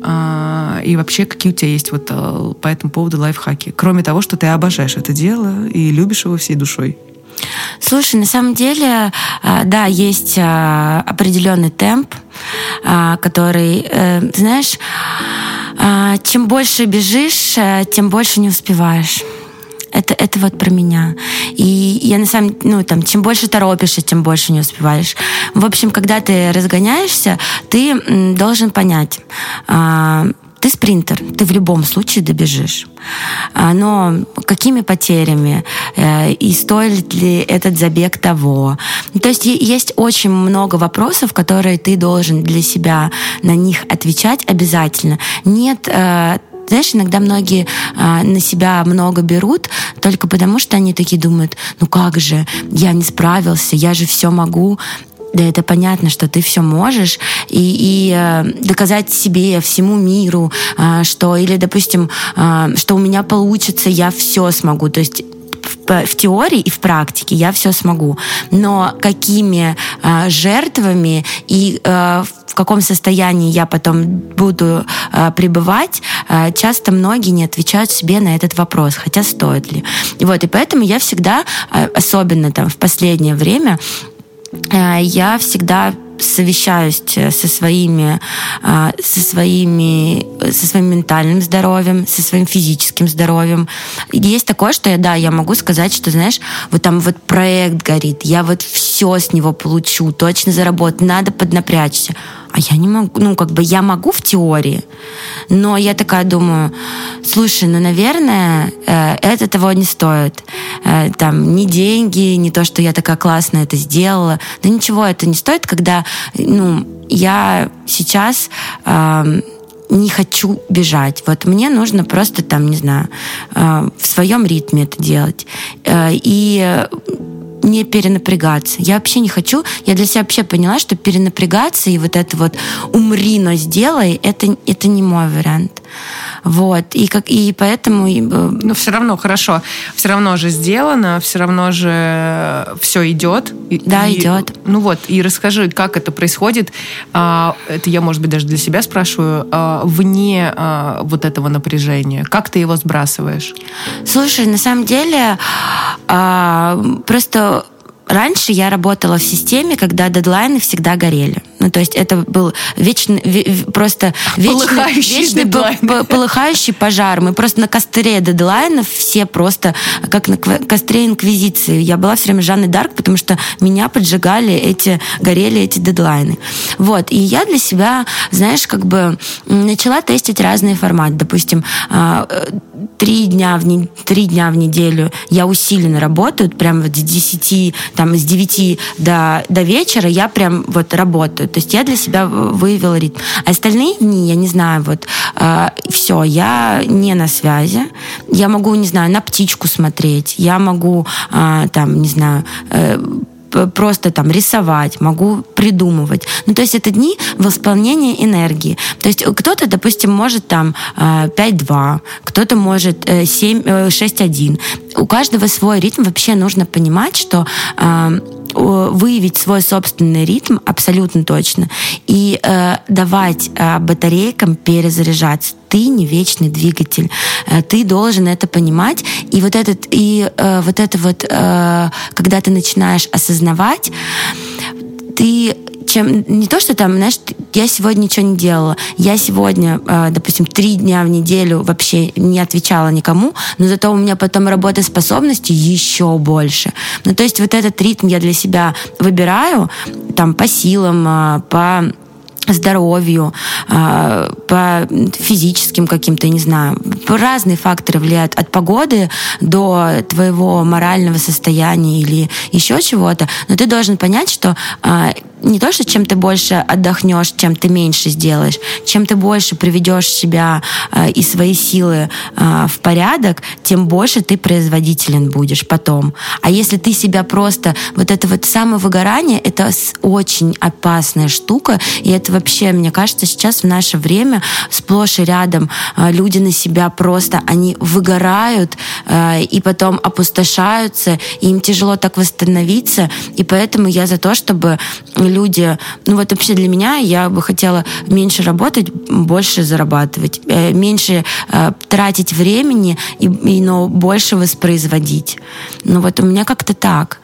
А, и вообще, какие у тебя есть вот а, по этому поводу лайфхаки? Кроме того, что ты обожаешь это дело и любишь его всей душой. Слушай, на самом деле, да, есть определенный темп, который, э, знаешь, чем больше бежишь, э, тем больше не успеваешь. Это, это вот про меня. И я на самом ну, там, чем больше торопишься, тем больше не успеваешь. В общем, когда ты разгоняешься, ты должен понять, а, ты спринтер, ты в любом случае добежишь. А, но какими потерями? Э, и стоит ли этот забег того? То есть есть очень много вопросов, которые ты должен для себя на них отвечать обязательно. Нет э, знаешь, иногда многие а, на себя много берут только потому, что они такие думают, ну как же, я не справился, я же все могу. Да, это понятно, что ты все можешь, и, и э, доказать себе, всему миру, э, что, или, допустим, э, что у меня получится, я все смогу. То есть в, в теории и в практике я все смогу. Но какими э, жертвами и э, в каком состоянии я потом буду э, пребывать, э, часто многие не отвечают себе на этот вопрос, хотя стоит ли. И вот, и поэтому я всегда, э, особенно там в последнее время, я всегда совещаюсь э, со своими, а, со своими, со своим ментальным здоровьем, со своим физическим здоровьем. Есть такое, что я, да, я могу сказать, что, знаешь, вот там вот проект горит, я вот все с него получу, точно заработаю, надо поднапрячься а я не могу, ну, как бы я могу в теории, но я такая думаю, слушай, ну, наверное, э, это того не стоит. Э, там, ни деньги, не то, что я такая классная это сделала, да ничего это не стоит, когда, ну, я сейчас э, не хочу бежать. Вот мне нужно просто там, не знаю, э, в своем ритме это делать. И не перенапрягаться. Я вообще не хочу, я для себя вообще поняла, что перенапрягаться и вот это вот умри, но сделай, это, это не мой вариант. Вот. И, как, и поэтому... Э, но все равно хорошо. Все равно же сделано, все равно же все идет. Да, и, идет. Ну вот, и расскажи, как это происходит. А, это я, может быть, даже для себя спрашиваю. А, вне а, вот этого напряжения. Как ты его сбрасываешь? Слушай, на самом деле просто раньше я работала в системе, когда дедлайны всегда горели. Ну, то есть это был вечный, просто вечный, полыхающий, вечный полыхающий пожар. Мы просто на костре дедлайнов все просто как на костре инквизиции. Я была все время Жанной Дарк, потому что меня поджигали эти, горели эти дедлайны. Вот. И я для себя, знаешь, как бы начала тестить разные форматы. Допустим, а, э, три дня в, не, три дня в неделю я усиленно работаю, прям вот с 10, там, с 9 до, до вечера я прям вот работаю. То есть я для себя выявила ритм. А остальные дни, я не знаю, вот э, а, все, я не на связи. Я могу, не знаю, на птичку смотреть, я могу, э, там, не знаю, э, просто там рисовать, могу придумывать. Ну, то есть это дни восполнения энергии. То есть кто-то, допустим, может там 5-2, а, кто-то может 7-6-1. Э, У каждого свой ритм. Вообще нужно понимать, что выявить свой собственный ритм абсолютно точно и э, давать э, батарейкам перезаряжаться. Ты не вечный двигатель, э, ты должен это понимать. И вот этот и э, вот это вот, э, когда ты начинаешь осознавать, ты чем не то, что там, знаешь, я сегодня ничего не делала, я сегодня, э, допустим, три дня в неделю вообще не отвечала никому, но зато у меня потом работоспособности еще больше. Ну, то есть вот этот ритм я для себя выбираю, там, по силам, э, по здоровью, а, по физическим каким-то, не знаю, разные факторы влияют от погоды до твоего морального состояния или еще чего-то. Но ты должен понять, что а, не то, что чем ты больше отдохнешь, чем ты меньше сделаешь, чем ты больше приведешь себя э, и свои силы в порядок, тем больше ты производителен будешь потом. А если ты себя просто... Вот это вот самовыгорание, это очень опасная штука, и это вообще, мне кажется, сейчас в наше время сплошь и рядом э, люди на себя просто, они выгорают э, и потом опустошаются, и им тяжело так восстановиться, и поэтому я за то, чтобы люди, ну вот вообще для меня я бы хотела меньше работать, больше зарабатывать, э, меньше тратить времени, и, и, но больше воспроизводить. Ну вот у меня как-то так.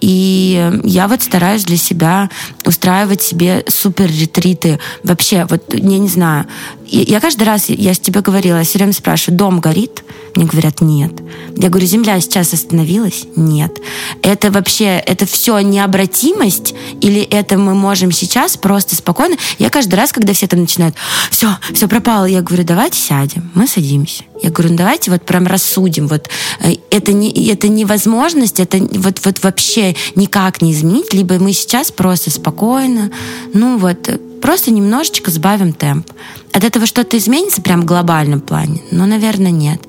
И я вот стараюсь для себя устраивать себе супер ретриты. Вообще, вот я не знаю, я каждый раз, я с тебе говорила, я все время спрашиваю, дом горит? Мне говорят, нет. Я говорю, земля сейчас остановилась? Нет. Это вообще, это все необратимость или это мы можем сейчас просто спокойно? Я каждый раз, когда все там начинают, все, все пропало, я говорю, давайте сядем. Мы садимся. Я говорю, ну давайте вот прям рассудим. Вот э, это, не, это невозможность, это вот, вот вообще никак не изменить. Либо мы сейчас просто спокойно, ну вот, просто немножечко сбавим темп. От этого что-то изменится прям в глобальном плане? Ну, наверное, нет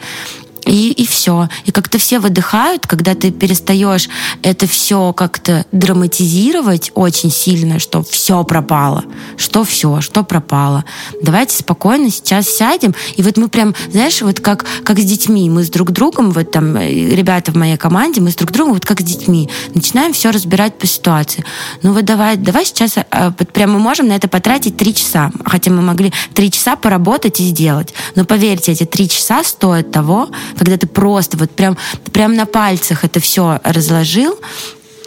и, и все. И как-то все выдыхают, когда ты перестаешь это все как-то драматизировать очень сильно, что все пропало, что все, что пропало. Давайте спокойно сейчас сядем. И вот мы прям, знаешь, вот как, как с детьми, мы с друг другом, вот там э, ребята в моей команде, мы с друг другом вот как с детьми, начинаем все разбирать по ситуации. Ну вот давай, давай сейчас, э, вот прям мы можем на это потратить три часа, хотя мы могли три часа поработать и сделать. Но поверьте, эти три часа стоят того, когда ты просто вот прям, прям на пальцах это все разложил,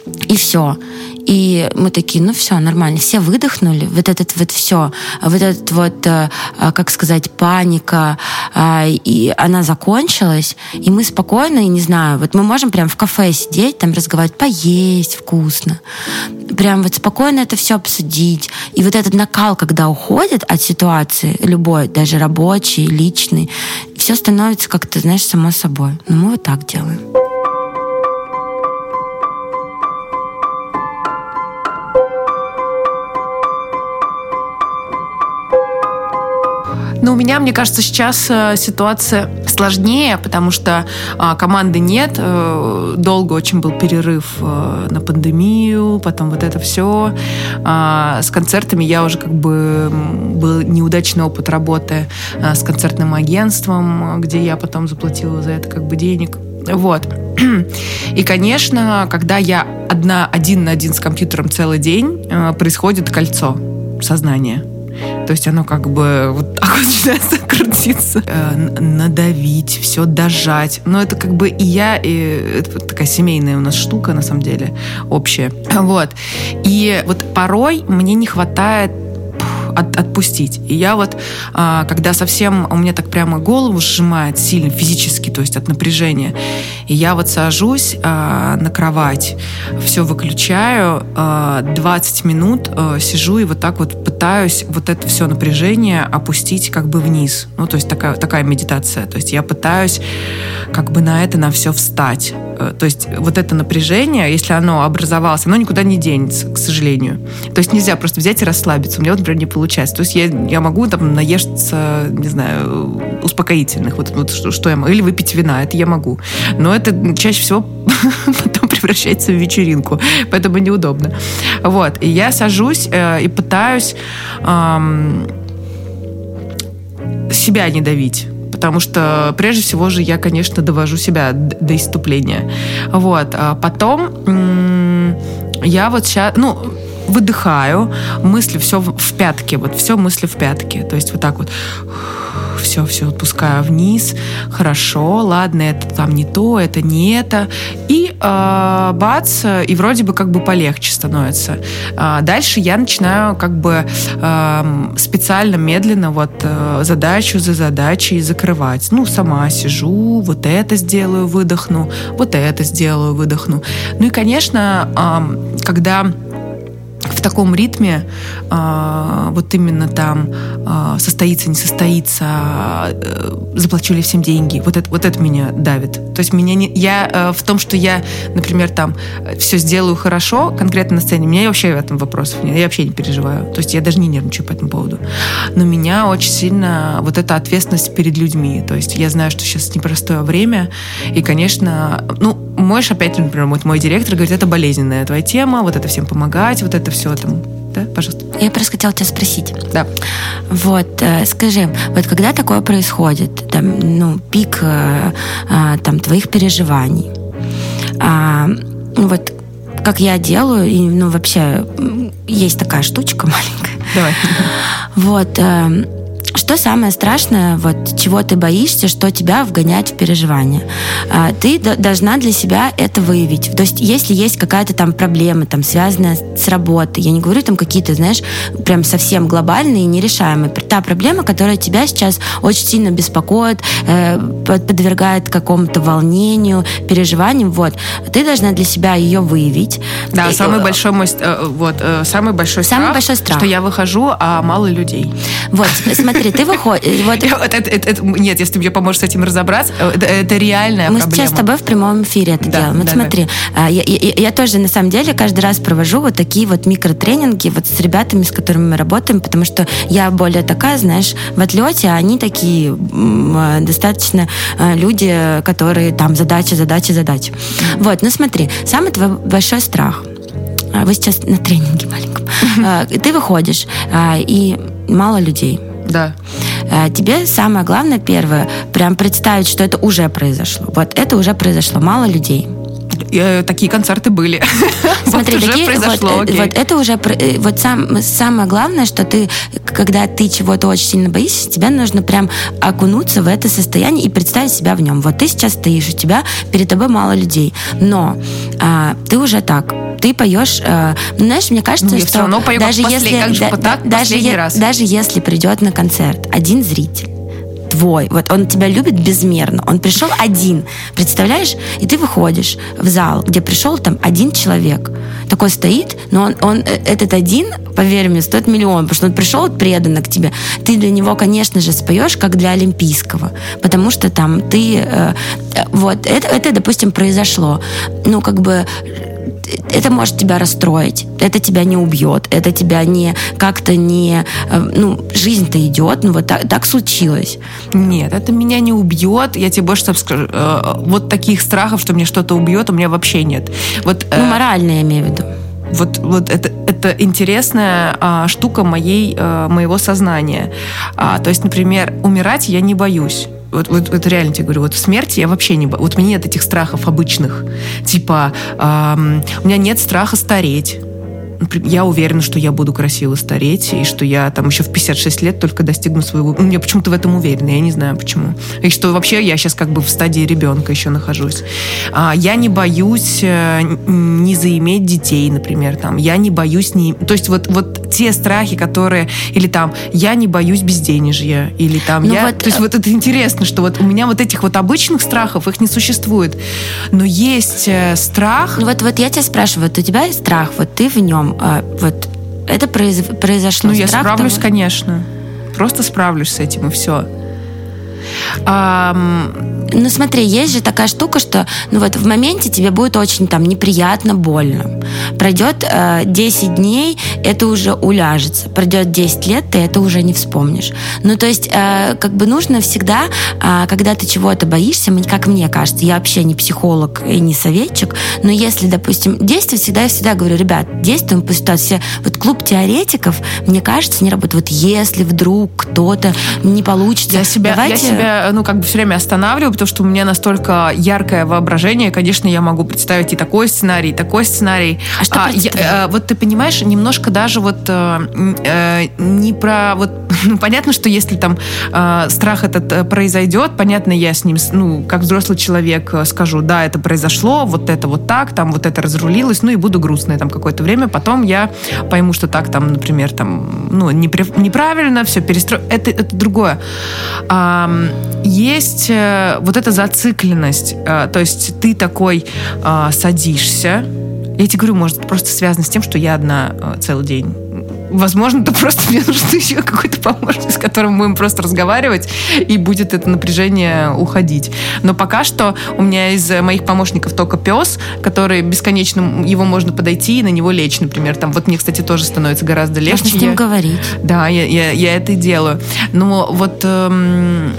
и все. И мы такие, ну все, нормально. Все выдохнули. Вот этот вот все, вот этот вот, э, э, как сказать, паника, э, и она закончилась. И мы спокойно, и не знаю, вот мы можем прям в кафе сидеть, там разговаривать, поесть вкусно. Прям вот спокойно это все обсудить. И вот этот накал, когда уходит от ситуации, любой, даже рабочий, личный, все становится как-то, знаешь, само собой. Но мы вот так делаем. Но у меня, мне кажется, сейчас э, ситуация сложнее, потому что а, команды нет. Э, долго очень был перерыв э, на пандемию, потом вот это все. А, с концертами я уже как бы был неудачный опыт работы с концертным агентством, где я потом заплатила за это как бы денег. Вот. И, конечно, когда я одна, один на один с компьютером целый день, происходит кольцо сознания То есть оно как бы вот так вот начинается крутиться. Э, надавить, все дожать. Но это как бы и я, и это такая семейная у нас штука, на самом деле, общая. Вот. И вот порой мне не хватает от, отпустить. И я вот, а, когда совсем у меня так прямо голову сжимает сильно физически, то есть от напряжения, и я вот сажусь а, на кровать, все выключаю, 20 а, минут сижу и вот так вот пытаюсь вот это все напряжение опустить как бы вниз. Ну, то есть такая, такая медитация. То есть я пытаюсь как бы на это, на все встать. Э, то есть вот это напряжение, если оно образовалось, оно никуда не денется, к сожалению. То есть нельзя просто взять и расслабиться. У меня вот, например, не получается. То есть я, я могу там наесться, не знаю, успокоительных, вот, вот что, что я могу, или выпить вина, это я могу. Но это чаще всего потом превращается в вечеринку, поэтому неудобно. Вот, и я сажусь э, и пытаюсь э, себя не давить потому что прежде всего же я, конечно, довожу себя до иступления. Вот. А потом я вот сейчас, ну, выдыхаю, мысли все в пятке, вот все мысли в пятке. То есть вот так вот все, все отпускаю вниз, хорошо, ладно, это там не то, это не это, и э, бац, и вроде бы как бы полегче становится. А дальше я начинаю как бы э, специально, медленно вот э, задачу за задачей закрывать. Ну, сама сижу, вот это сделаю, выдохну, вот это сделаю, выдохну. Ну и, конечно, э, когда в таком ритме э, вот именно там э, состоится, не состоится, э, заплачу ли всем деньги, вот это, вот это меня давит. То есть меня не, я э, в том, что я, например, там все сделаю хорошо, конкретно на сцене, меня вообще в этом вопросов нет, я вообще не переживаю. То есть я даже не нервничаю по этому поводу. Но меня очень сильно вот эта ответственность перед людьми. То есть я знаю, что сейчас непростое время, и, конечно, ну, можешь опять, например, вот мой директор говорит, это болезненная твоя тема, вот это всем помогать, вот это все там да, пожалуйста. Я просто хотела тебя спросить. Да. Вот, э, скажи, вот когда такое происходит, там, ну, пик э, э, там твоих переживаний, а, ну вот как я делаю, и ну вообще есть такая штучка маленькая. Давай. Вот. Э, что самое страшное, вот чего ты боишься, что тебя вгоняет в переживания? А, ты должна для себя это выявить. То есть, если есть какая-то там проблема, там, связанная с работой, я не говорю там какие-то, знаешь, прям совсем глобальные и нерешаемые. Та проблема, которая тебя сейчас очень сильно беспокоит, э, подвергает какому-то волнению, переживаниям, вот. Ты должна для себя ее выявить. Да, и, самый большой мой, э, вот, э, самый большой самый страх, большой страх, что я выхожу, а мало людей. Вот, смотри, смотри, ты выходишь... Вот... Это, это, это, нет, если ты мне поможешь с этим разобраться, э, это, это реальная Мы проблема. сейчас с тобой в прямом эфире это да, делаем. Вот да, смотри, да. Я, я, я тоже на самом деле каждый раз провожу вот такие вот микротренинги вот с ребятами, с которыми мы работаем, потому что я более такая, знаешь, в отлете, а они такие э, достаточно э, люди, которые там задача, задача, задача. Вот, ну смотри, самый твой большой страх. А, вы сейчас на тренинге маленьком. Ты выходишь, и мало людей да. Э, тебе самое главное, первое, прям представить, что это уже произошло. Вот это уже произошло. Мало людей. Э, такие концерты были. Смотри, вот такие, произошло, вот, э, вот это уже вот сам, самое главное, что ты, когда ты чего-то очень сильно боишься, тебе нужно прям окунуться в это состояние и представить себя в нем. Вот ты сейчас стоишь, у тебя перед тобой мало людей, но а, ты уже так, ты поешь, э, ну, знаешь, мне кажется, ну, что равно пою даже если как же, да, так, даже, е- даже если придет на концерт один зритель, твой. Вот он тебя любит безмерно. Он пришел один. Представляешь? И ты выходишь в зал, где пришел там один человек. Такой стоит, но он, он э, этот один, поверь мне, стоит миллион, потому что он пришел преданно к тебе. Ты для него, конечно же, споешь, как для Олимпийского. Потому что там ты... Э, э вот, это, это, допустим, произошло. Ну, как бы это может тебя расстроить, это тебя не убьет, это тебя не как-то не... Э, ну, жизнь-то идет, ну вот так, так случилось. Нет, это меня не убьет, я тебе больше скажу. Э, вот таких страхов, что мне что-то убьет, у меня вообще нет. Вот, э, ну, морально я имею в виду. Вот, вот это, это интересная а, штука моей, а, моего сознания. А, то есть, например, умирать я не боюсь вот, вот, вот реально тебе говорю, вот смерти я вообще не... Вот меня нет этих страхов обычных. Типа, эм, у меня нет страха стареть я уверена, что я буду красиво стареть, и что я там еще в 56 лет только достигну своего... Ну, я почему-то в этом уверена, я не знаю почему. И что вообще я сейчас как бы в стадии ребенка еще нахожусь. А, я не боюсь э, не заиметь детей, например, там. Я не боюсь не... То есть вот, вот те страхи, которые... Или там, я не боюсь безденежья, или там, ну я... Вот... То есть вот это интересно, что вот у меня вот этих вот обычных страхов, их не существует. Но есть э, страх... Ну вот, вот я тебя спрашиваю, вот у тебя есть страх, вот ты в нем, а, вот это произ, произошло. Ну, я справлюсь, того? конечно. Просто справлюсь с этим, и все. Ну смотри, есть же такая штука, что ну вот в моменте тебе будет очень там неприятно, больно. Пройдет э, 10 дней, это уже уляжется. Пройдет 10 лет, ты это уже не вспомнишь. Ну то есть э, как бы нужно всегда, э, когда ты чего-то боишься, как мне кажется, я вообще не психолог и не советчик, но если, допустим, действовать всегда, я всегда говорю, ребят, действуем по ситуации. Вот клуб теоретиков, мне кажется, не работает. Вот если вдруг кто-то не получится, я себя, давайте... я себя, ну, как бы все время останавливаю, потому что у меня настолько яркое воображение, конечно, я могу представить и такой сценарий, и такой сценарий. А что а, я, э, Вот ты понимаешь, немножко даже вот э, э, не про вот, ну, понятно, что если там э, страх этот э, произойдет, понятно, я с ним, ну, как взрослый человек э, скажу, да, это произошло, вот это вот так, там вот это разрулилось, ну и буду грустной там какое-то время, потом я пойму, что так там, например, там, ну, неправильно, все перестро... Это, это другое. А, есть э, вот эта зацикленность. Э, то есть ты такой э, садишься. Я тебе говорю, может, просто связано с тем, что я одна целый день возможно, это просто мне нужен еще какой-то помощник, с которым мы будем просто разговаривать, и будет это напряжение уходить. Но пока что у меня из моих помощников только пес, который бесконечно, его можно подойти и на него лечь, например. Там вот мне, кстати, тоже становится гораздо легче. Можно с ним я, говорить. Да, я, я, я это и делаю. Но вот... Эм,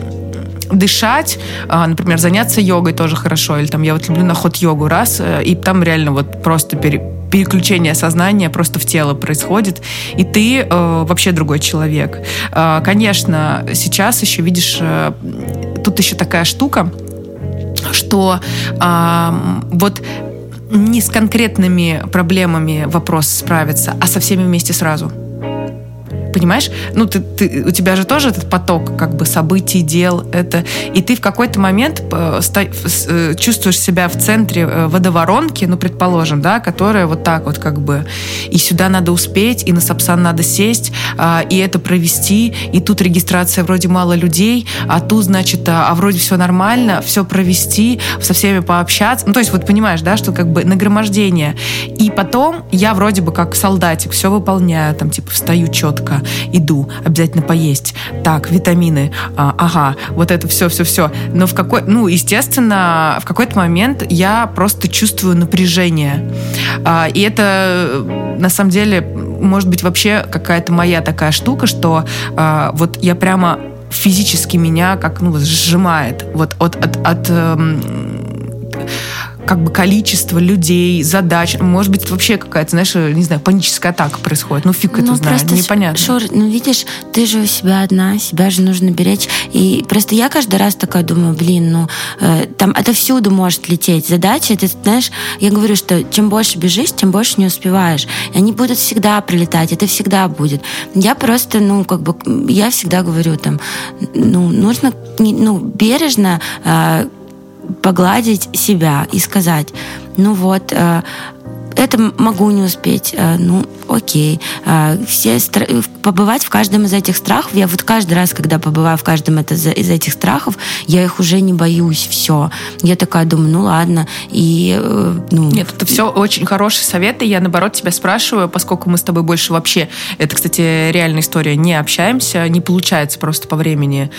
дышать, а, например, заняться йогой тоже хорошо, или там я вот люблю на ход йогу раз, э, и там реально вот просто пере, переключение сознания просто в тело происходит, и ты э, вообще другой человек. Э, конечно, сейчас еще видишь, э, тут еще такая штука, что э, вот не с конкретными проблемами вопрос справиться, а со всеми вместе сразу понимаешь? Ну, ты, ты, у тебя же тоже этот поток как бы событий, дел, это... И ты в какой-то момент э, э, чувствуешь себя в центре э, водоворонки, ну, предположим, да, которая вот так вот как бы... И сюда надо успеть, и на Сапсан надо сесть, а, и это провести, и тут регистрация вроде мало людей, а тут, значит, а, а вроде все нормально, все провести, со всеми пообщаться. Ну, то есть вот понимаешь, да, что как бы нагромождение. И потом я вроде бы как солдатик все выполняю, там, типа, встаю четко, иду, обязательно поесть. Так, витамины, а, ага, вот это все, все, все. Но в какой, ну, естественно, в какой-то момент я просто чувствую напряжение. А, и это, на самом деле, может быть вообще какая-то моя такая штука, что а, вот я прямо физически меня как ну сжимает вот от от, от эм, как бы количество людей, задач. Может быть, вообще какая-то, знаешь, не знаю, паническая атака происходит. Ну, фиг ну, это знает, непонятно. Шур, ну, видишь, ты же у себя одна, себя же нужно беречь. И просто я каждый раз такая думаю, блин, ну, э, там это всюду может лететь. Задача, ты знаешь, я говорю, что чем больше бежишь, тем больше не успеваешь. И они будут всегда прилетать, это всегда будет. Я просто, ну, как бы, я всегда говорю, там, ну, нужно, ну, бережно э, погладить себя и сказать, ну вот, э, это могу не успеть, э, ну, окей. Э, все стра... побывать в каждом из этих страхов, я вот каждый раз, когда побываю в каждом это, из этих страхов, я их уже не боюсь, все. Я такая думаю, ну ладно, и э, ну... Нет, это все очень хорошие советы, я наоборот тебя спрашиваю, поскольку мы с тобой больше вообще, это, кстати, реальная история, не общаемся, не получается просто по времени,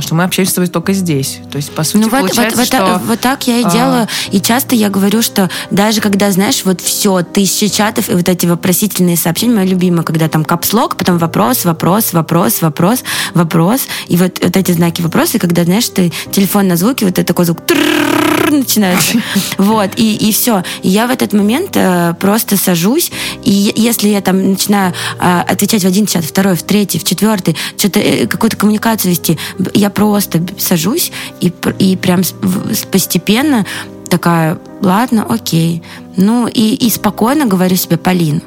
что мы общаемся с тобой только здесь. То есть, по сути, ну, вот, получается, вот, что... Вот, вот так я и делаю, а... и часто я говорю, что даже когда, знаешь, вот все, тысячи чатов и вот эти вопросительные сообщения, мое любимое, когда там капслог, потом вопрос, вопрос, вопрос, вопрос, вопрос, и вот, вот эти знаки вопроса, и когда, знаешь, ты телефон на звуке, вот это такой звук начинается. Вот, и, и все. И я в этот момент э, просто сажусь, и если я там начинаю э, отвечать в один чат, второй, в третий, в четвертый, что-то, э, какую-то коммуникацию вести, я просто сажусь и, и прям постепенно такая, ладно, окей. Ну и, и спокойно говорю себе, Полин,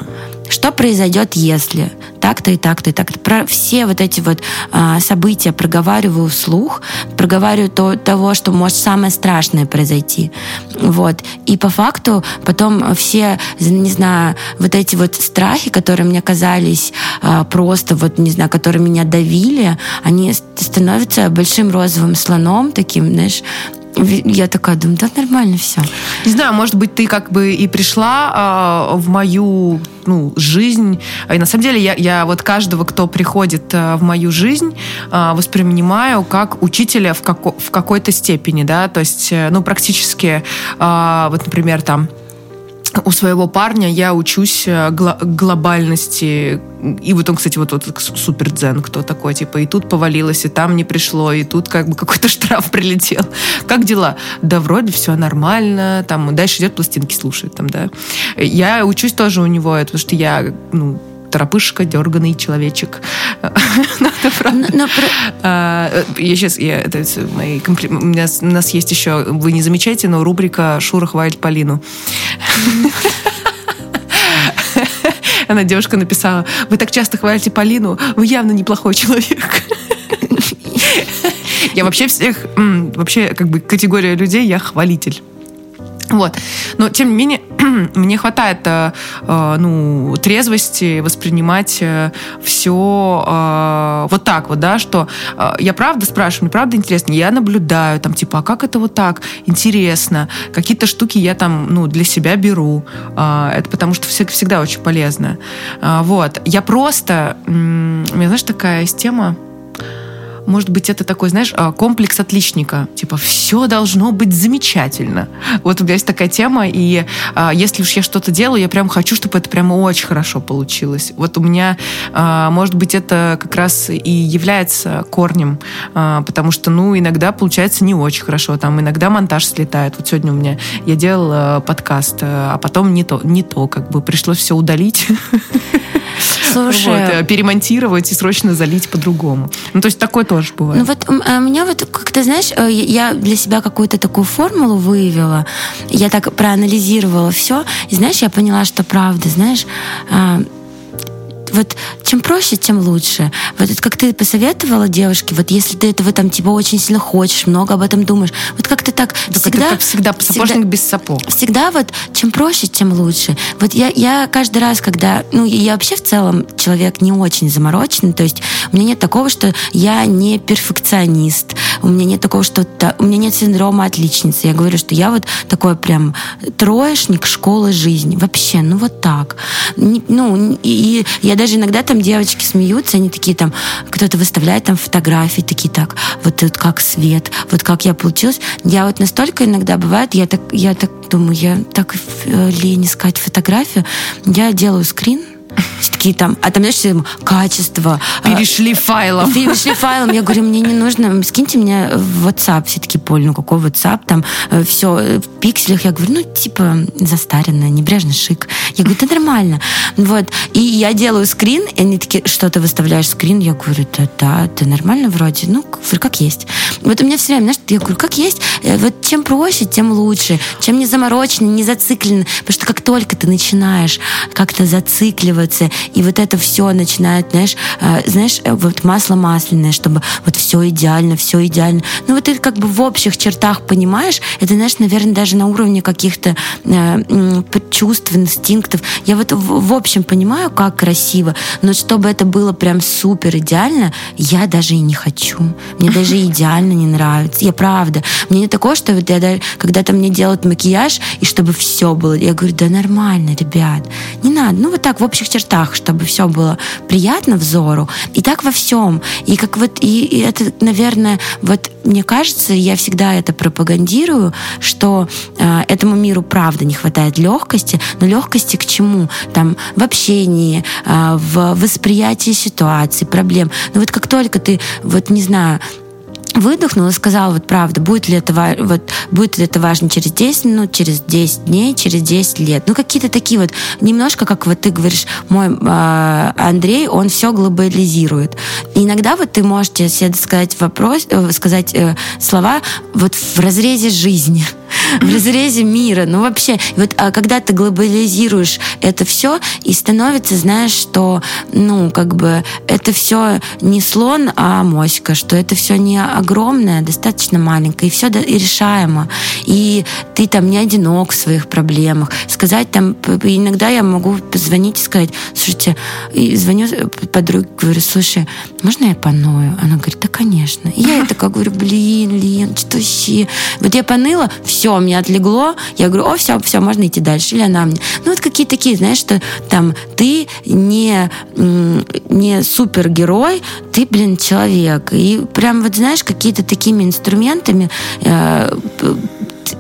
что произойдет, если так-то и так-то и так-то. Про все вот эти вот а, события проговариваю вслух, проговариваю то, того, что может самое страшное произойти. Вот. И по факту потом все, не знаю, вот эти вот страхи, которые мне казались а, просто вот, не знаю, которые меня давили, они становятся большим розовым слоном таким, знаешь, я такая думаю, да нормально все. Не знаю, может быть, ты как бы и пришла э, в мою ну, жизнь. И на самом деле я, я вот каждого, кто приходит э, в мою жизнь, э, воспринимаю как учителя в, како, в какой-то степени, да, то есть, э, ну, практически, э, вот, например, там, у своего парня я учусь э, гла- глобальности. И вот он, кстати, вот, вот супер дзен, кто такой, типа, и тут повалилось, и там не пришло, и тут как бы какой-то штраф прилетел. Как дела? Да вроде все нормально, там дальше идет пластинки слушает, там, да. Я учусь тоже у него, потому что я, ну, торопышка, дерганный человечек. Ну, это правда. Но, но... А, я сейчас, я, это мои компли... у, меня, у нас есть еще, вы не замечаете, но рубрика «Шура хвалит Полину». Она, девушка, написала, вы так часто хвалите Полину, вы явно неплохой человек. Я вообще всех, вообще как бы категория людей, я хвалитель. Вот. Но, тем не менее, мне хватает э, э, ну, трезвости воспринимать э, все э, вот так вот, да, что э, я правда спрашиваю, мне правда интересно, я наблюдаю, там, типа, а как это вот так? Интересно. Какие-то штуки я там, ну, для себя беру. Э, это потому что всегда очень полезно. Э, вот. Я просто... У меня, знаешь, такая тема может быть, это такой, знаешь, а, комплекс отличника. Типа, все должно быть замечательно. Вот у меня есть такая тема, и а, если уж я что-то делаю, я прям хочу, чтобы это прямо очень хорошо получилось. Вот у меня, а, может быть, это как раз и является корнем, потому что, ну, иногда получается не очень хорошо. Там иногда монтаж слетает. Вот сегодня у меня я делала подкаст, а потом не то, не то, как бы пришлось все удалить. Слушай. Вот, э, перемонтировать и срочно залить по-другому. Ну, то есть такое тоже бывает. Ну, вот у меня вот, как ты знаешь, э, я для себя какую-то такую формулу выявила. Я так проанализировала все. И знаешь, я поняла, что правда, знаешь, а, вот чем проще, тем лучше. Вот это как ты посоветовала девушке, вот если ты этого там типа очень сильно хочешь, много об этом думаешь, вот как-то так да всегда... Как всегда, сапожник всегда, без сапог. Всегда вот чем проще, тем лучше. Вот я, я каждый раз, когда... Ну, я вообще в целом человек не очень замороченный, то есть у меня нет такого, что я не перфекционист, у меня нет такого, что... У меня нет синдрома отличницы. Я говорю, что я вот такой прям троечник школы жизни. Вообще, ну вот так. Ну, и я даже иногда там девочки смеются, они такие там, кто-то выставляет там фотографии, такие так, вот, вот как свет, вот как я получилась. Я вот настолько иногда бывает, я так, я так думаю, я так э, лень искать фотографию, я делаю скрин, такие там, а там, знаешь, качество. А, Перешли файлом. Перешли файлом. Я говорю, мне не нужно, скиньте мне в WhatsApp. Все такие, Поль, ну какой WhatsApp? Там э, все э, в пикселях. Я говорю, ну, типа, застаренное, небрежно, шик. Я говорю, это нормально. Вот. И я делаю скрин, и они такие, что ты выставляешь скрин? Я говорю, да, да, ты нормально вроде. Ну, как есть. Вот у меня все время, знаешь, я говорю, как есть. Э, вот чем проще, тем лучше. Чем не заморочено, не зациклено. Потому что как только ты начинаешь как-то зацикливаться и вот это все начинает, знаешь, э, знаешь, э, вот масло масляное, чтобы вот все идеально, все идеально. Ну вот ты как бы в общих чертах понимаешь, это, знаешь, наверное, даже на уровне каких-то э, чувств, инстинктов. Я вот в, в общем понимаю, как красиво, но чтобы это было прям супер идеально, я даже и не хочу. Мне даже идеально не нравится. Я правда. Мне не такое, что вот я когда-то мне делают макияж, и чтобы все было. Я говорю, да нормально, ребят. Не надо. Ну вот так, в общих чертах чтобы все было приятно взору. И так во всем. И как вот, и, и это, наверное, вот мне кажется, я всегда это пропагандирую, что э, этому миру правда не хватает легкости, но легкости к чему? Там в общении, э, в восприятии ситуации, проблем. Но вот как только ты, вот не знаю, выдохнул и сказал, вот правда, будет ли это, вот, будет ли это важно через 10 минут, через 10 дней, через 10 лет. Ну, какие-то такие вот, немножко, как вот ты говоришь, мой э, Андрей, он все глобализирует. Иногда вот ты можете себе сказать вопрос, э, сказать э, слова вот в разрезе жизни. В разрезе мира. Ну вообще, вот а когда ты глобализируешь это все и становится, знаешь, что, ну, как бы это все не слон, а моська, что это все не огромное, достаточно маленькое, и все и решаемо. И ты там не одинок в своих проблемах. Сказать там, иногда я могу позвонить и сказать, слушайте, и звоню подруге, говорю, слушай, можно я поною? Она говорит, да, конечно. И я такая говорю, блин, Лен, что вообще? Вот я поныла, все, меня отлегло, я говорю, о, все, все, можно идти дальше. Или она мне. Ну, вот какие такие, знаешь, что там ты не, не супергерой, ты, блин, человек. И прям вот, знаешь, какие-то такими инструментами э,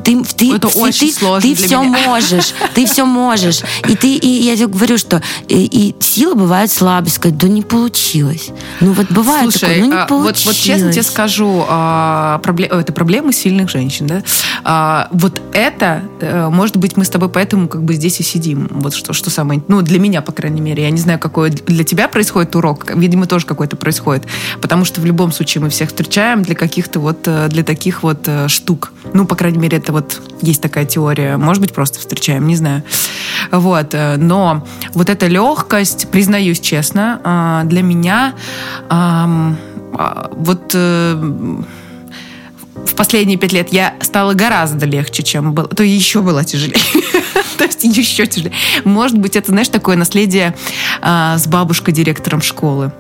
ты, ты, это ты, очень ты, сложно ты для все меня. можешь, ты все можешь. И ты, и я тебе говорю, что и, и сила бывает слабость, сказать, да не получилось. Ну вот бывает Слушай, такое, ну не а, получилось. Вот, вот честно тебе скажу, а, пробле- это проблемы сильных женщин, да? А, вот это, а, может быть, мы с тобой поэтому как бы здесь и сидим. Вот что, что самое, ну для меня, по крайней мере, я не знаю, какой для тебя происходит урок, видимо, тоже какой-то происходит, потому что в любом случае мы всех встречаем для каких-то вот, э, для таких вот э, штук. Ну, по крайней мере, это вот есть такая теория. Может быть, просто встречаем, не знаю. Вот. Э, но вот эта легкость, признаюсь честно, для меня вот в последние пять лет я стала гораздо легче, чем было. То еще было тяжелее. То есть еще тяжелее. Может быть, это, знаешь, такое наследие а, с бабушкой-директором школы.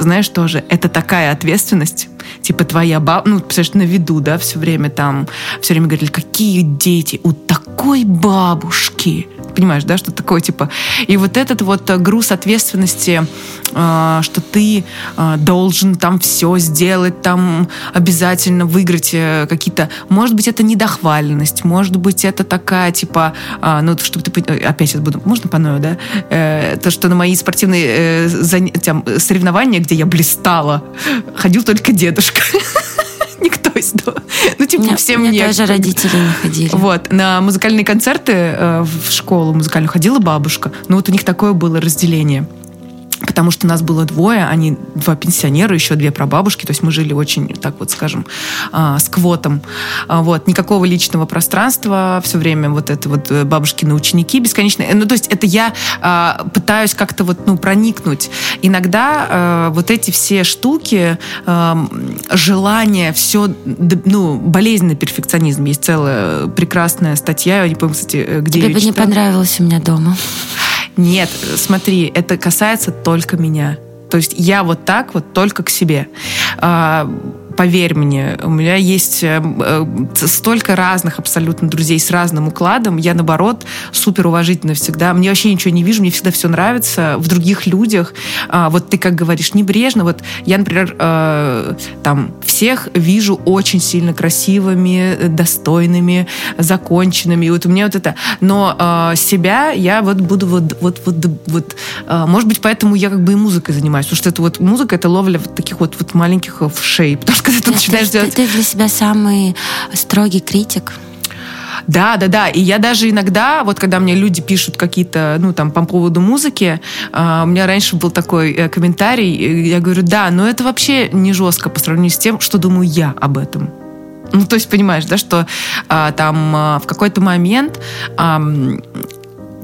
Знаешь, тоже, это такая ответственность. Типа твоя баб... Ну, представляешь, на виду, да, все время там, все время говорили, какие дети у такой бабушки понимаешь, да, что такое, типа. И вот этот вот э, груз ответственности, э, что ты э, должен там все сделать, там обязательно выиграть какие-то... Может быть, это недохваленность, может быть, это такая, типа, ну, чтобы ты... Опять сейчас буду... Можно поною, да? То, что на мои спортивные соревнования, где я блистала, ходил только дедушка. никто из дома. Ну, типа, всем мне нет. тоже родители не ходили. Вот. На музыкальные концерты э, в школу музыкальную ходила бабушка. Ну, вот у них такое было разделение потому что нас было двое, они два пенсионера, еще две прабабушки, то есть мы жили очень, так вот скажем, а, с квотом. А, вот, никакого личного пространства, все время вот это вот э, бабушкины ученики бесконечные. Ну, то есть это я а, пытаюсь как-то вот, ну, проникнуть. Иногда вот эти все штуки, желание, все, ну, болезненный перфекционизм. Есть целая прекрасная статья, я не помню, кстати, э, где Тебе бы не понравилось у меня дома. Нет, смотри, это касается только меня. То есть я вот так вот только к себе. Поверь мне, у меня есть э, э, столько разных абсолютно друзей с разным укладом. Я, наоборот, супер уважительно всегда. Мне вообще ничего не вижу, мне всегда все нравится в других людях. А, вот ты, как говоришь, небрежно. Вот я, например, э, там всех вижу очень сильно красивыми, достойными, законченными. И вот у меня вот это. Но себя я вот буду вот, вот, вот, вот может быть, поэтому я как бы и музыкой занимаюсь. Потому что это вот музыка, это ловля вот таких вот, вот маленьких вшей. Потому что когда ты начинаешь ты, делать... Ты, ты для себя самый строгий критик. Да, да, да. И я даже иногда, вот когда мне люди пишут какие-то, ну, там, по поводу музыки, э, у меня раньше был такой э, комментарий, я говорю, да, но это вообще не жестко по сравнению с тем, что думаю я об этом. Ну, то есть, понимаешь, да, что э, там э, в какой-то момент... Э,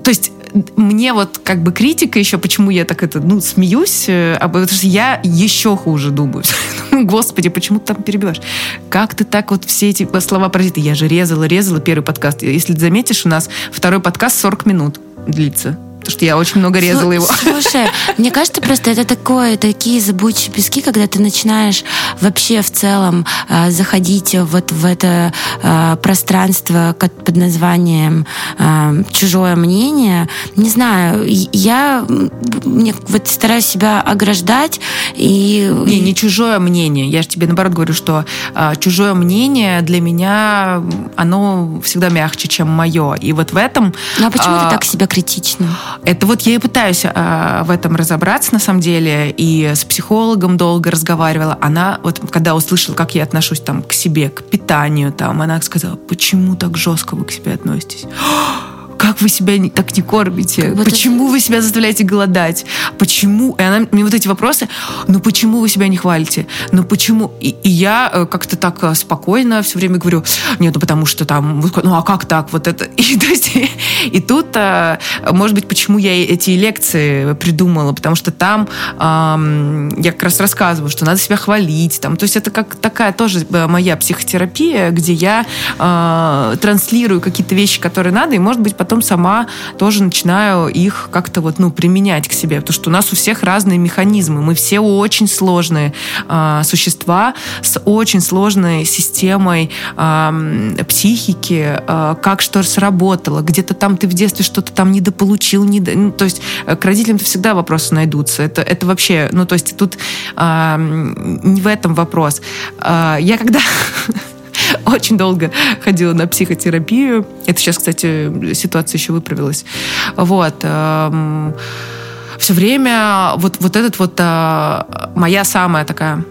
то есть мне вот как бы критика еще, почему я так это, ну, смеюсь, э, потому что я еще хуже думаю. Господи, почему ты там перебиваешь? Как ты так вот все эти слова паразиты? Я же резала, резала первый подкаст. Если заметишь, у нас второй подкаст 40 минут длится потому что я очень много резала его. Слушай, мне кажется, просто это такое, такие зыбучие пески, когда ты начинаешь вообще в целом э, заходить вот в это э, пространство под названием э, чужое мнение. Не знаю, я мне, вот стараюсь себя ограждать и... Не, не чужое мнение. Я же тебе наоборот говорю, что э, чужое мнение для меня, оно всегда мягче, чем мое. И вот в этом... Ну а почему э, ты так себя критично? Это вот я и пытаюсь э, в этом разобраться на самом деле, и с психологом долго разговаривала. Она вот когда услышала, как я отношусь там к себе, к питанию, там, она сказала, почему так жестко вы к себе относитесь? Как вы себя так не кормите? Почему это... вы себя заставляете голодать? Почему? И она мне вот эти вопросы, ну почему вы себя не хвалите? Ну почему? И, и я э, как-то так э, спокойно все время говорю, нет, ну потому что там, ну а как так вот это? И, то есть, и тут, э, может быть, почему я эти лекции придумала, потому что там я как раз рассказываю, что надо себя хвалить, там, то есть это как такая тоже моя психотерапия, где я транслирую какие-то вещи, которые надо, и, может быть, потом сама тоже начинаю их как-то вот, ну, применять к себе, потому что у нас у всех разные механизмы, мы все очень сложные э, существа с очень сложной системой э, психики, э, как что сработало, где-то там ты в детстве что-то там недополучил, недо... ну, то есть э, к родителям-то всегда вопросы найдутся, это, это вообще, ну, то есть тут э, не в этом вопрос. Э, я когда очень долго ходила на психотерапию. Это сейчас, кстати, ситуация еще выправилась. Вот. Эм, Все время вот, вот этот вот э, моя самая такая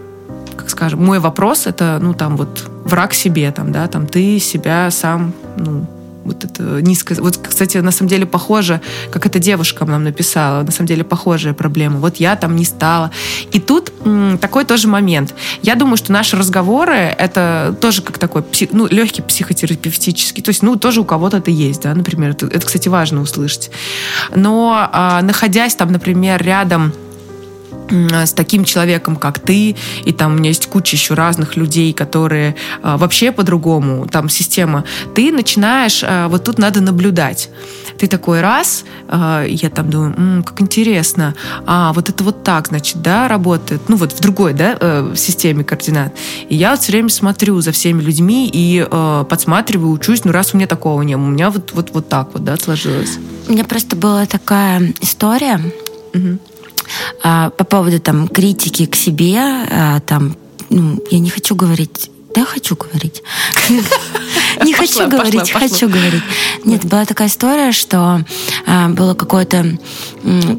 как скажем, мой вопрос это, ну, там вот враг себе, там, да, там ты себя сам, ну, вот это низкое... Вот, кстати, на самом деле похоже, как эта девушка нам написала, на самом деле похожая проблема. Вот я там не стала. И тут м, такой тоже момент. Я думаю, что наши разговоры это тоже как такой псих, ну, легкий психотерапевтический. То есть, ну, тоже у кого-то это есть, да, например. Это, это кстати, важно услышать. Но а, находясь там, например, рядом с таким человеком, как ты, и там у меня есть куча еще разных людей, которые а, вообще по-другому, там система, ты начинаешь, а, вот тут надо наблюдать. Ты такой раз, а, я там думаю, м-м, как интересно, а вот это вот так, значит, да, работает, ну вот в другой, да, э, системе координат. И я вот все время смотрю за всеми людьми и э, подсматриваю, учусь, ну раз у меня такого не было, у меня вот, вот, вот так вот, да, сложилось. У меня просто была такая история, угу по поводу там критики к себе, а, там, ну, я не хочу говорить да, хочу говорить. Не хочу говорить, хочу говорить. Нет, была такая история, что э, было какое-то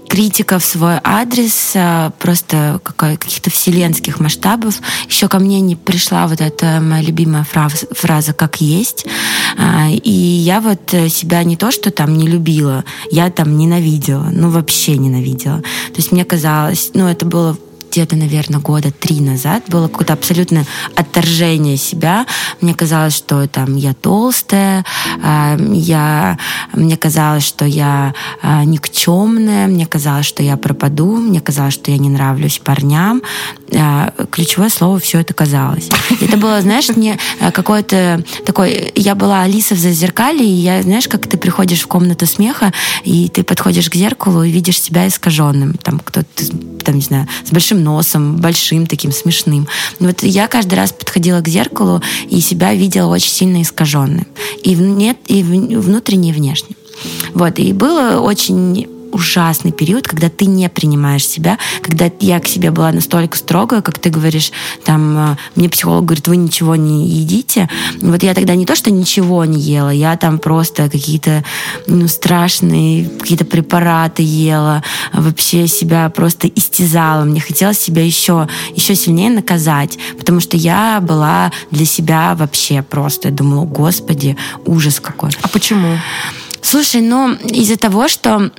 критика в свой адрес, э, просто каких-то вселенских масштабов. Еще ко мне не пришла вот эта моя любимая фраза, фраза «как есть». Э, и я вот себя не то, что там не любила, я там ненавидела, ну вообще ненавидела. То есть мне казалось, ну это было где-то, наверное, года три назад было какое-то абсолютное отторжение себя. Мне казалось, что там я толстая, а, я, мне казалось, что я а, никчемная, мне казалось, что я пропаду, мне казалось, что я не нравлюсь парням. А, ключевое слово все это казалось. Это было, знаешь, не какое-то такое... Я была Алиса в зазеркале, и я, знаешь, как ты приходишь в комнату смеха, и ты подходишь к зеркалу и видишь себя искаженным. Там кто-то, там, не знаю, с большим носом, большим, таким смешным. Вот я каждый раз подходила к зеркалу и себя видела очень сильно искаженным. И, нет, и внутренне, и внешне. Вот, и было очень ужасный период, когда ты не принимаешь себя, когда я к себе была настолько строгая, как ты говоришь, там, э, мне психолог говорит, вы ничего не едите. Вот я тогда не то, что ничего не ела, я там просто какие-то ну, страшные какие-то препараты ела, вообще себя просто истязала. Мне хотелось себя еще, еще сильнее наказать, потому что я была для себя вообще просто, я думала, господи, ужас какой. А почему? Слушай, ну из-за того, что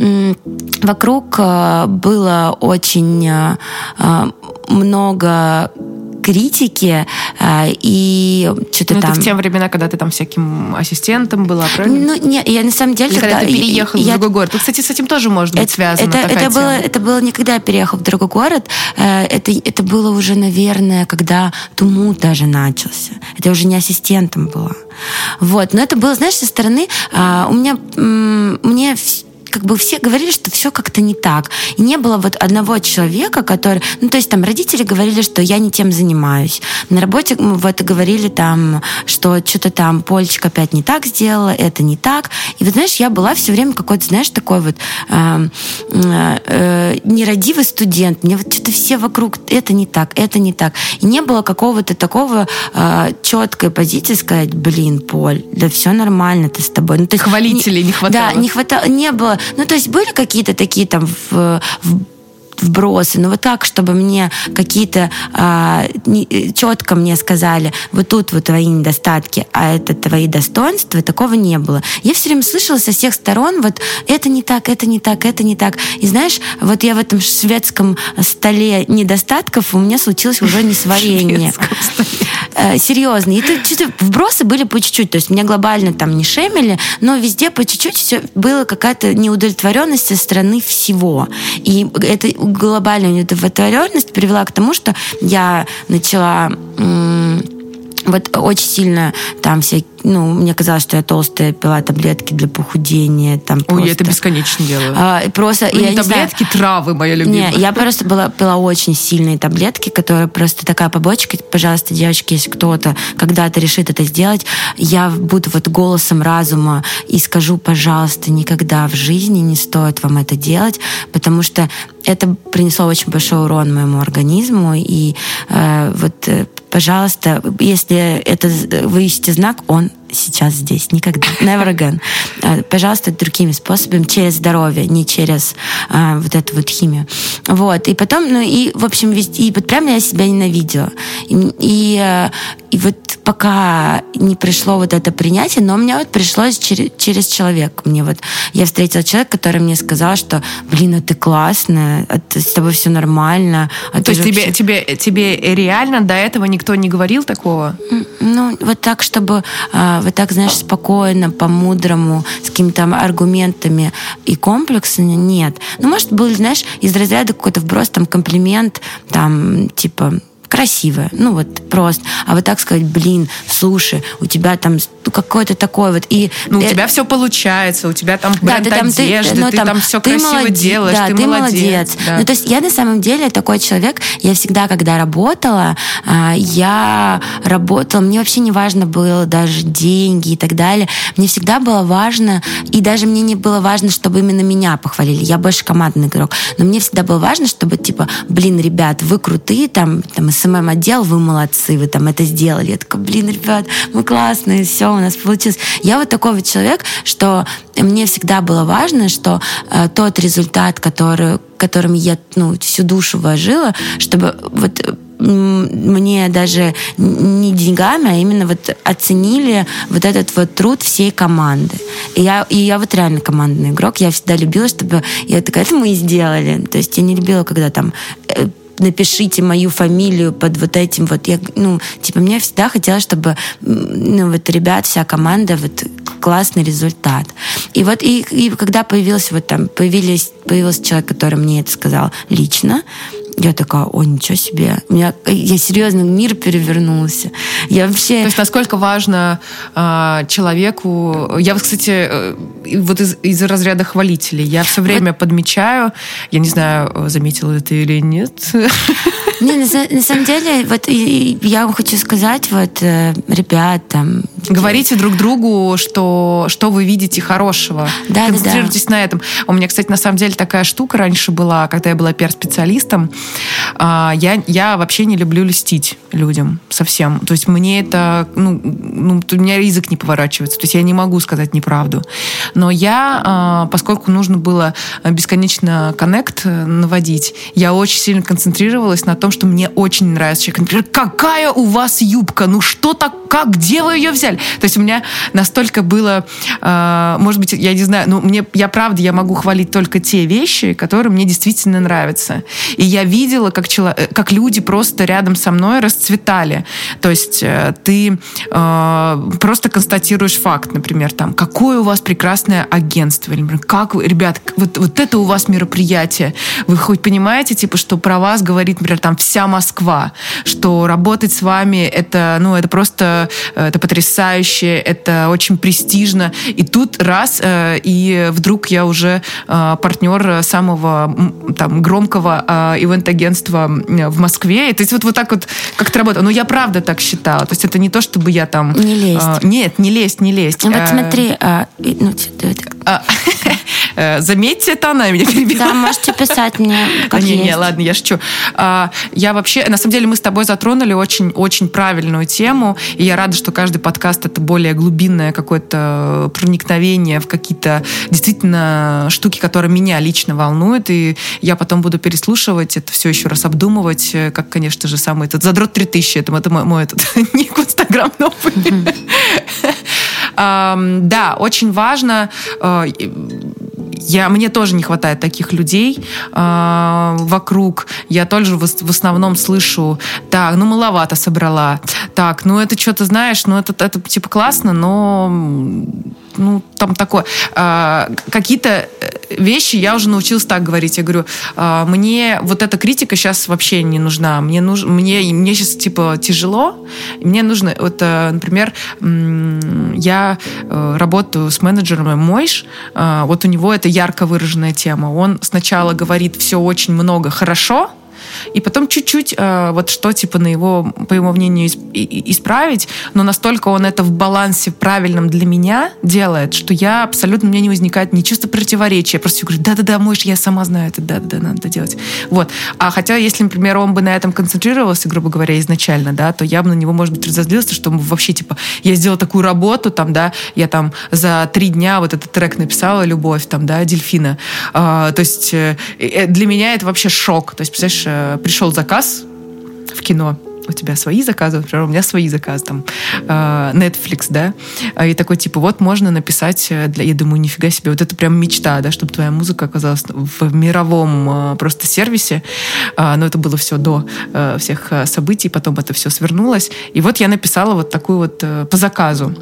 вокруг э, было очень э, э, много критики э, и что-то ну, там. Это в те времена, когда ты там всяким ассистентом была, правильно? Ну, не, я на самом деле... Или когда, ты переехал я, в другой город. Ну, кстати, с этим тоже может быть это, связано. Это, это, было, это было не когда я переехал в другой город, э, это, это было уже, наверное, когда Тумут даже начался. Это уже не ассистентом было. Вот, но это было, знаешь, со стороны, а, у меня, мне как бы все говорили, что все как-то не так. И не было вот одного человека, который... Ну, то есть там родители говорили, что я не тем занимаюсь. На работе вот говорили там, что что-то там Полечка опять не так сделала, это не так. И вот, знаешь, я была все время какой-то, знаешь, такой вот э, э, нерадивый студент. Мне вот что-то все вокруг, это не так, это не так. И не было какого-то такого э, четкой позиции сказать, блин, Поль, да все нормально, ты с тобой. Ну, то есть, Хвалителей не, не хватало. Да, не хватало, не было ну, то есть были какие-то такие там в, в вбросы, но вот так, чтобы мне какие-то а, не, четко мне сказали, вот тут вот твои недостатки, а это твои достоинства, такого не было. Я все время слышала со всех сторон, вот это не так, это не так, это не так. И знаешь, вот я в этом шведском столе недостатков у меня случилось уже несварение. Э, серьезно. И это чисто вбросы были по чуть-чуть. То есть меня глобально там не шемели, но везде по чуть-чуть все было какая-то неудовлетворенность со стороны всего. И эта глобальная неудовлетворенность привела к тому, что я начала вот очень сильно там все, ну, мне казалось, что я толстая, пила таблетки для похудения. Там Ой, просто, я это бесконечно делаю. А, просто, ну, я не таблетки, знаю, травы, моя любимая. Не, я просто была, пила очень сильные таблетки, которые просто такая побочка. Пожалуйста, девочки, если кто-то когда-то решит это сделать, я буду вот голосом разума и скажу, пожалуйста, никогда в жизни не стоит вам это делать, потому что это принесло очень большой урон моему организму. И э, вот, э, пожалуйста, если это вы ищете знак, он сейчас здесь, никогда. Never again. Э, пожалуйста, другими способами, через здоровье, не через а, вот эту вот химию. Вот. И потом, ну и, в общем, везде, и вот прямо я себя ненавидела. И, и, э, и вот пока не пришло вот это принятие, но меня вот пришлось через, через человека. Мне вот, я встретила человека, который мне сказал, что, блин, а ты классная, а ты, с тобой все нормально. А То есть вообще... тебе, тебе, тебе реально до этого никто не говорил такого? Ну, вот так, чтобы а, вот так, знаешь, спокойно, по-мудрому, с какими-то аргументами и комплексами, нет. Ну, может, был, знаешь, из разряда какой-то вброс, там, комплимент, там, типа, красивая, ну вот просто. А вот так сказать, блин, слушай, у тебя там ну, какой-то такой вот. И, ну, у э... тебя все получается, у тебя там бренд да, ты, там, одежды, ты, ну, ты там, там все ты красиво молодец, делаешь, да, ты, ты молодец. молодец. Да. Ну, то есть я на самом деле такой человек, я всегда, когда работала, а, я работала, мне вообще не важно было даже деньги и так далее. Мне всегда было важно, и даже мне не было важно, чтобы именно меня похвалили. Я больше командный игрок. Но мне всегда было важно, чтобы, типа, блин, ребят, вы крутые, там, там СММ-отдел, вы молодцы, вы там это сделали. Я такая, блин, ребят, мы классные, все, у нас получилось. Я вот такой вот человек, что мне всегда было важно, что э, тот результат, который, которым я ну, всю душу вложила, чтобы вот мне даже не деньгами, а именно вот оценили вот этот вот труд всей команды. И я, и я вот реально командный игрок. Я всегда любила, чтобы... Я такая, это мы и сделали. То есть я не любила, когда там э, напишите мою фамилию под вот этим вот. Я, ну, типа, мне всегда хотелось, чтобы, ну, вот ребят, вся команда, вот классный результат. И вот, и, и когда появился вот там, появились, появился человек, который мне это сказал лично, я такая, о, ничего себе. У меня, я серьезно, мир перевернулся. Я вообще... То есть насколько важно э, человеку... Я, кстати, э, вот из, из разряда хвалителей. Я все время вот... подмечаю, я не знаю, заметила это или нет. Не, на, на самом деле, вот я вам хочу сказать, вот, э, ребят, там... Говорите друг другу, что, что вы видите хорошего. Да, Концентрируйтесь да, да. на этом. У меня, кстати, на самом деле такая штука раньше была, когда я была пиар-специалистом. А, я, я вообще не люблю льстить людям совсем. То есть мне это, ну, ну, у меня язык не поворачивается. То есть я не могу сказать неправду. Но я, а, поскольку нужно было бесконечно коннект э, наводить, я очень сильно концентрировалась на том, что мне очень нравится человек. Например, какая у вас юбка? Ну что так, как, где вы ее взяли? То есть у меня настолько было, а, может быть, я не знаю, ну мне, я правда, я могу хвалить только те вещи, которые мне действительно нравятся. И я видела, как, чело, э, как люди просто рядом со мной расцветали. То есть э, ты э, просто констатируешь факт, например, там, какое у вас прекрасное агентство, или, например, как вы, ребят, вот, вот это у вас мероприятие. Вы хоть понимаете, типа, что про вас говорит, например, там вся Москва, что работать с вами это, ну, это просто, э, это потрясающе, это очень престижно. И тут раз, э, и вдруг я уже э, партнер самого там громкого ивент-агентства в Москве. И, то есть вот, вот так вот как-то работало. Но я правда так считала. То есть это не то, чтобы я там... Не лезть. Нет, не лезть, не лезть. Вот а, смотри, а, ну, заметьте, это она меня перебила. Да, можете писать мне, как Не, не, ладно, я шучу. А, я вообще, на самом деле, мы с тобой затронули очень-очень правильную тему, и я рада, что каждый подкаст — это более глубинное какое-то проникновение в какие-то действительно штуки, которые меня лично волнуют, и я потом буду переслушивать это все еще раз обдумывать, как, конечно же, самый этот задрот 3000, это, это мой, мой этот ник в Инстаграм новый. Да, очень важно э, я, мне тоже не хватает таких людей э, вокруг. Я тоже в, в основном слышу, так, ну маловато собрала. Так, ну это что-то знаешь, ну это, это типа классно, но ну, там такое. А, какие-то э, вещи я уже научилась так говорить. Я говорю, а, мне вот эта критика сейчас вообще не нужна. Мне, нуж, мне, мне сейчас, типа, тяжело. Мне нужно, вот, э, например, я э, работаю с менеджером Мойш. А, вот у него это ярко выраженная тема. Он сначала говорит все очень много хорошо, и потом чуть-чуть э, вот что типа на его, по его мнению, исправить, но настолько он это в балансе правильном для меня делает, что я абсолютно, у меня не возникает ни чувства противоречия, я просто говорю, да-да-да, мой я сама знаю это, да-да-да, надо делать. Вот. А хотя, если, например, он бы на этом концентрировался, грубо говоря, изначально, да, то я бы на него, может быть, разозлился, что вообще, типа, я сделала такую работу, там, да, я там за три дня вот этот трек написала «Любовь», там, да, «Дельфина». А, то есть э, э для меня это вообще шок. То есть, представляешь, э, пришел заказ в кино, у тебя свои заказы, например, у меня свои заказы, там, э, Netflix, да, а, и такой, типа, вот можно написать э, для, я думаю, нифига себе, вот это прям мечта, да, чтобы твоя музыка оказалась в мировом э, просто сервисе, но это было все до всех событий, потом это все свернулось, и вот я написала вот такую вот по заказу.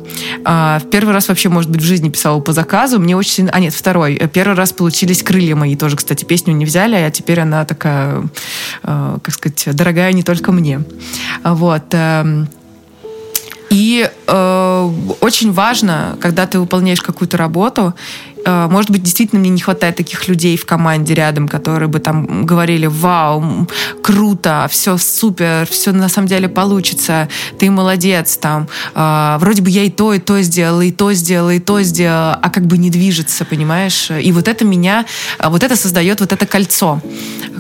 А, в первый раз вообще, может быть, в жизни писала по заказу, мне очень сильно, а нет, второй, первый раз получились крылья мои, тоже, кстати, песню не взяли, а теперь она такая, как сказать, дорогая не только мне. Вот. Эм, и э, очень важно, когда ты выполняешь какую-то работу, может быть, действительно мне не хватает таких людей в команде рядом, которые бы там говорили, вау, круто, все супер, все на самом деле получится, ты молодец, там, э, вроде бы я и то, и то сделала, и то сделала, и то сделала, а как бы не движется, понимаешь? И вот это меня, вот это создает вот это кольцо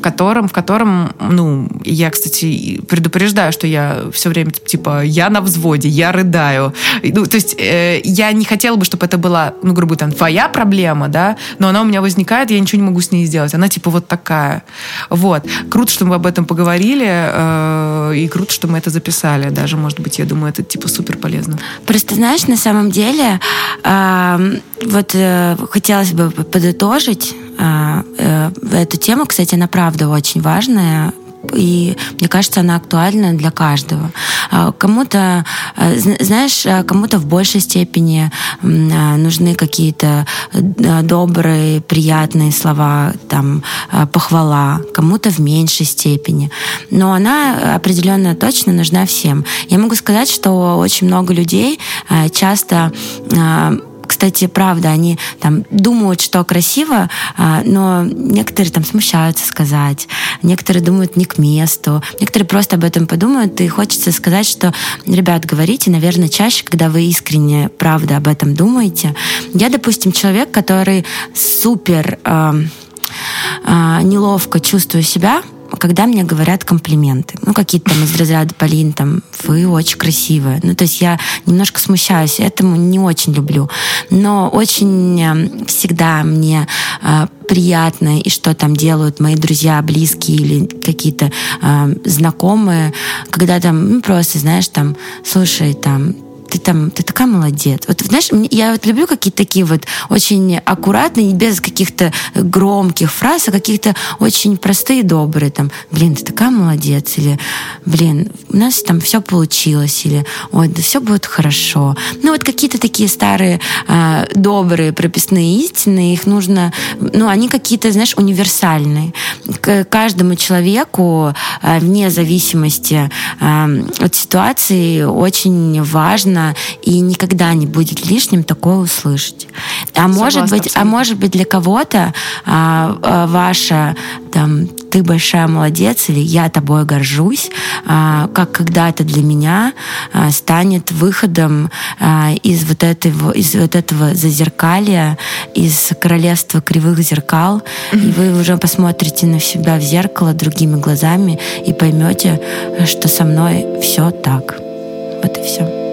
котором, в котором, ну, я, кстати, предупреждаю, что я все время, типа, я на взводе, я рыдаю. Ну, то есть э, я не хотела бы, чтобы это была, ну, грубо говоря, твоя проблема, да, но она у меня возникает, я ничего не могу с ней сделать. Она, типа, вот такая. Вот. Круто, что мы об этом поговорили, э, и круто, что мы это записали. Даже, может быть, я думаю, это, типа, супер полезно. Просто, знаешь, на самом деле, э, вот э, хотелось бы подытожить э, эту тему, кстати, она правда очень важная, и мне кажется, она актуальна для каждого. А, кому-то, э, знаешь, кому-то в большей степени нужны какие-то добрые, приятные слова, там, похвала, кому-то в меньшей степени. Но она определенно точно нужна всем. Я могу сказать, что очень много людей часто кстати, правда, они там думают, что красиво, а, но некоторые там смущаются сказать, некоторые думают не к месту, некоторые просто об этом подумают, и хочется сказать, что, ребят, говорите, наверное, чаще, когда вы искренне, правда, об этом думаете. Я, допустим, человек, который супер э, э, неловко чувствую себя, когда мне говорят комплименты, ну, какие-то там из разряда, Полин, там, вы очень красивая. Ну, то есть я немножко смущаюсь, этому не очень люблю. Но очень эм, всегда мне э, приятно, и что там делают мои друзья, близкие или какие-то э, знакомые, когда там, ну, просто, знаешь, там, слушай, там, ты там, ты такая молодец. Вот, знаешь, я вот люблю какие-то такие вот очень аккуратные, без каких-то громких фраз, а каких-то очень простые, добрые. Там, блин, ты такая молодец. Или, блин, у нас там все получилось. Или, ой, да все будет хорошо. Ну, вот какие-то такие старые, э, добрые прописные истины, их нужно, ну, они какие-то, знаешь, универсальные. К каждому человеку, э, вне зависимости э, от ситуации, очень важно и никогда не будет лишним такое услышать. А Согласна, может быть, а абсолютно. а может быть для кого-то а, а, ваша там ты большая молодец или я тобой горжусь, а, как когда-то для меня а, станет выходом а, из вот этого, из вот этого зазеркалья, из королевства кривых зеркал, mm-hmm. и вы уже посмотрите на себя в зеркало другими глазами и поймете, что со мной все так. Вот и все.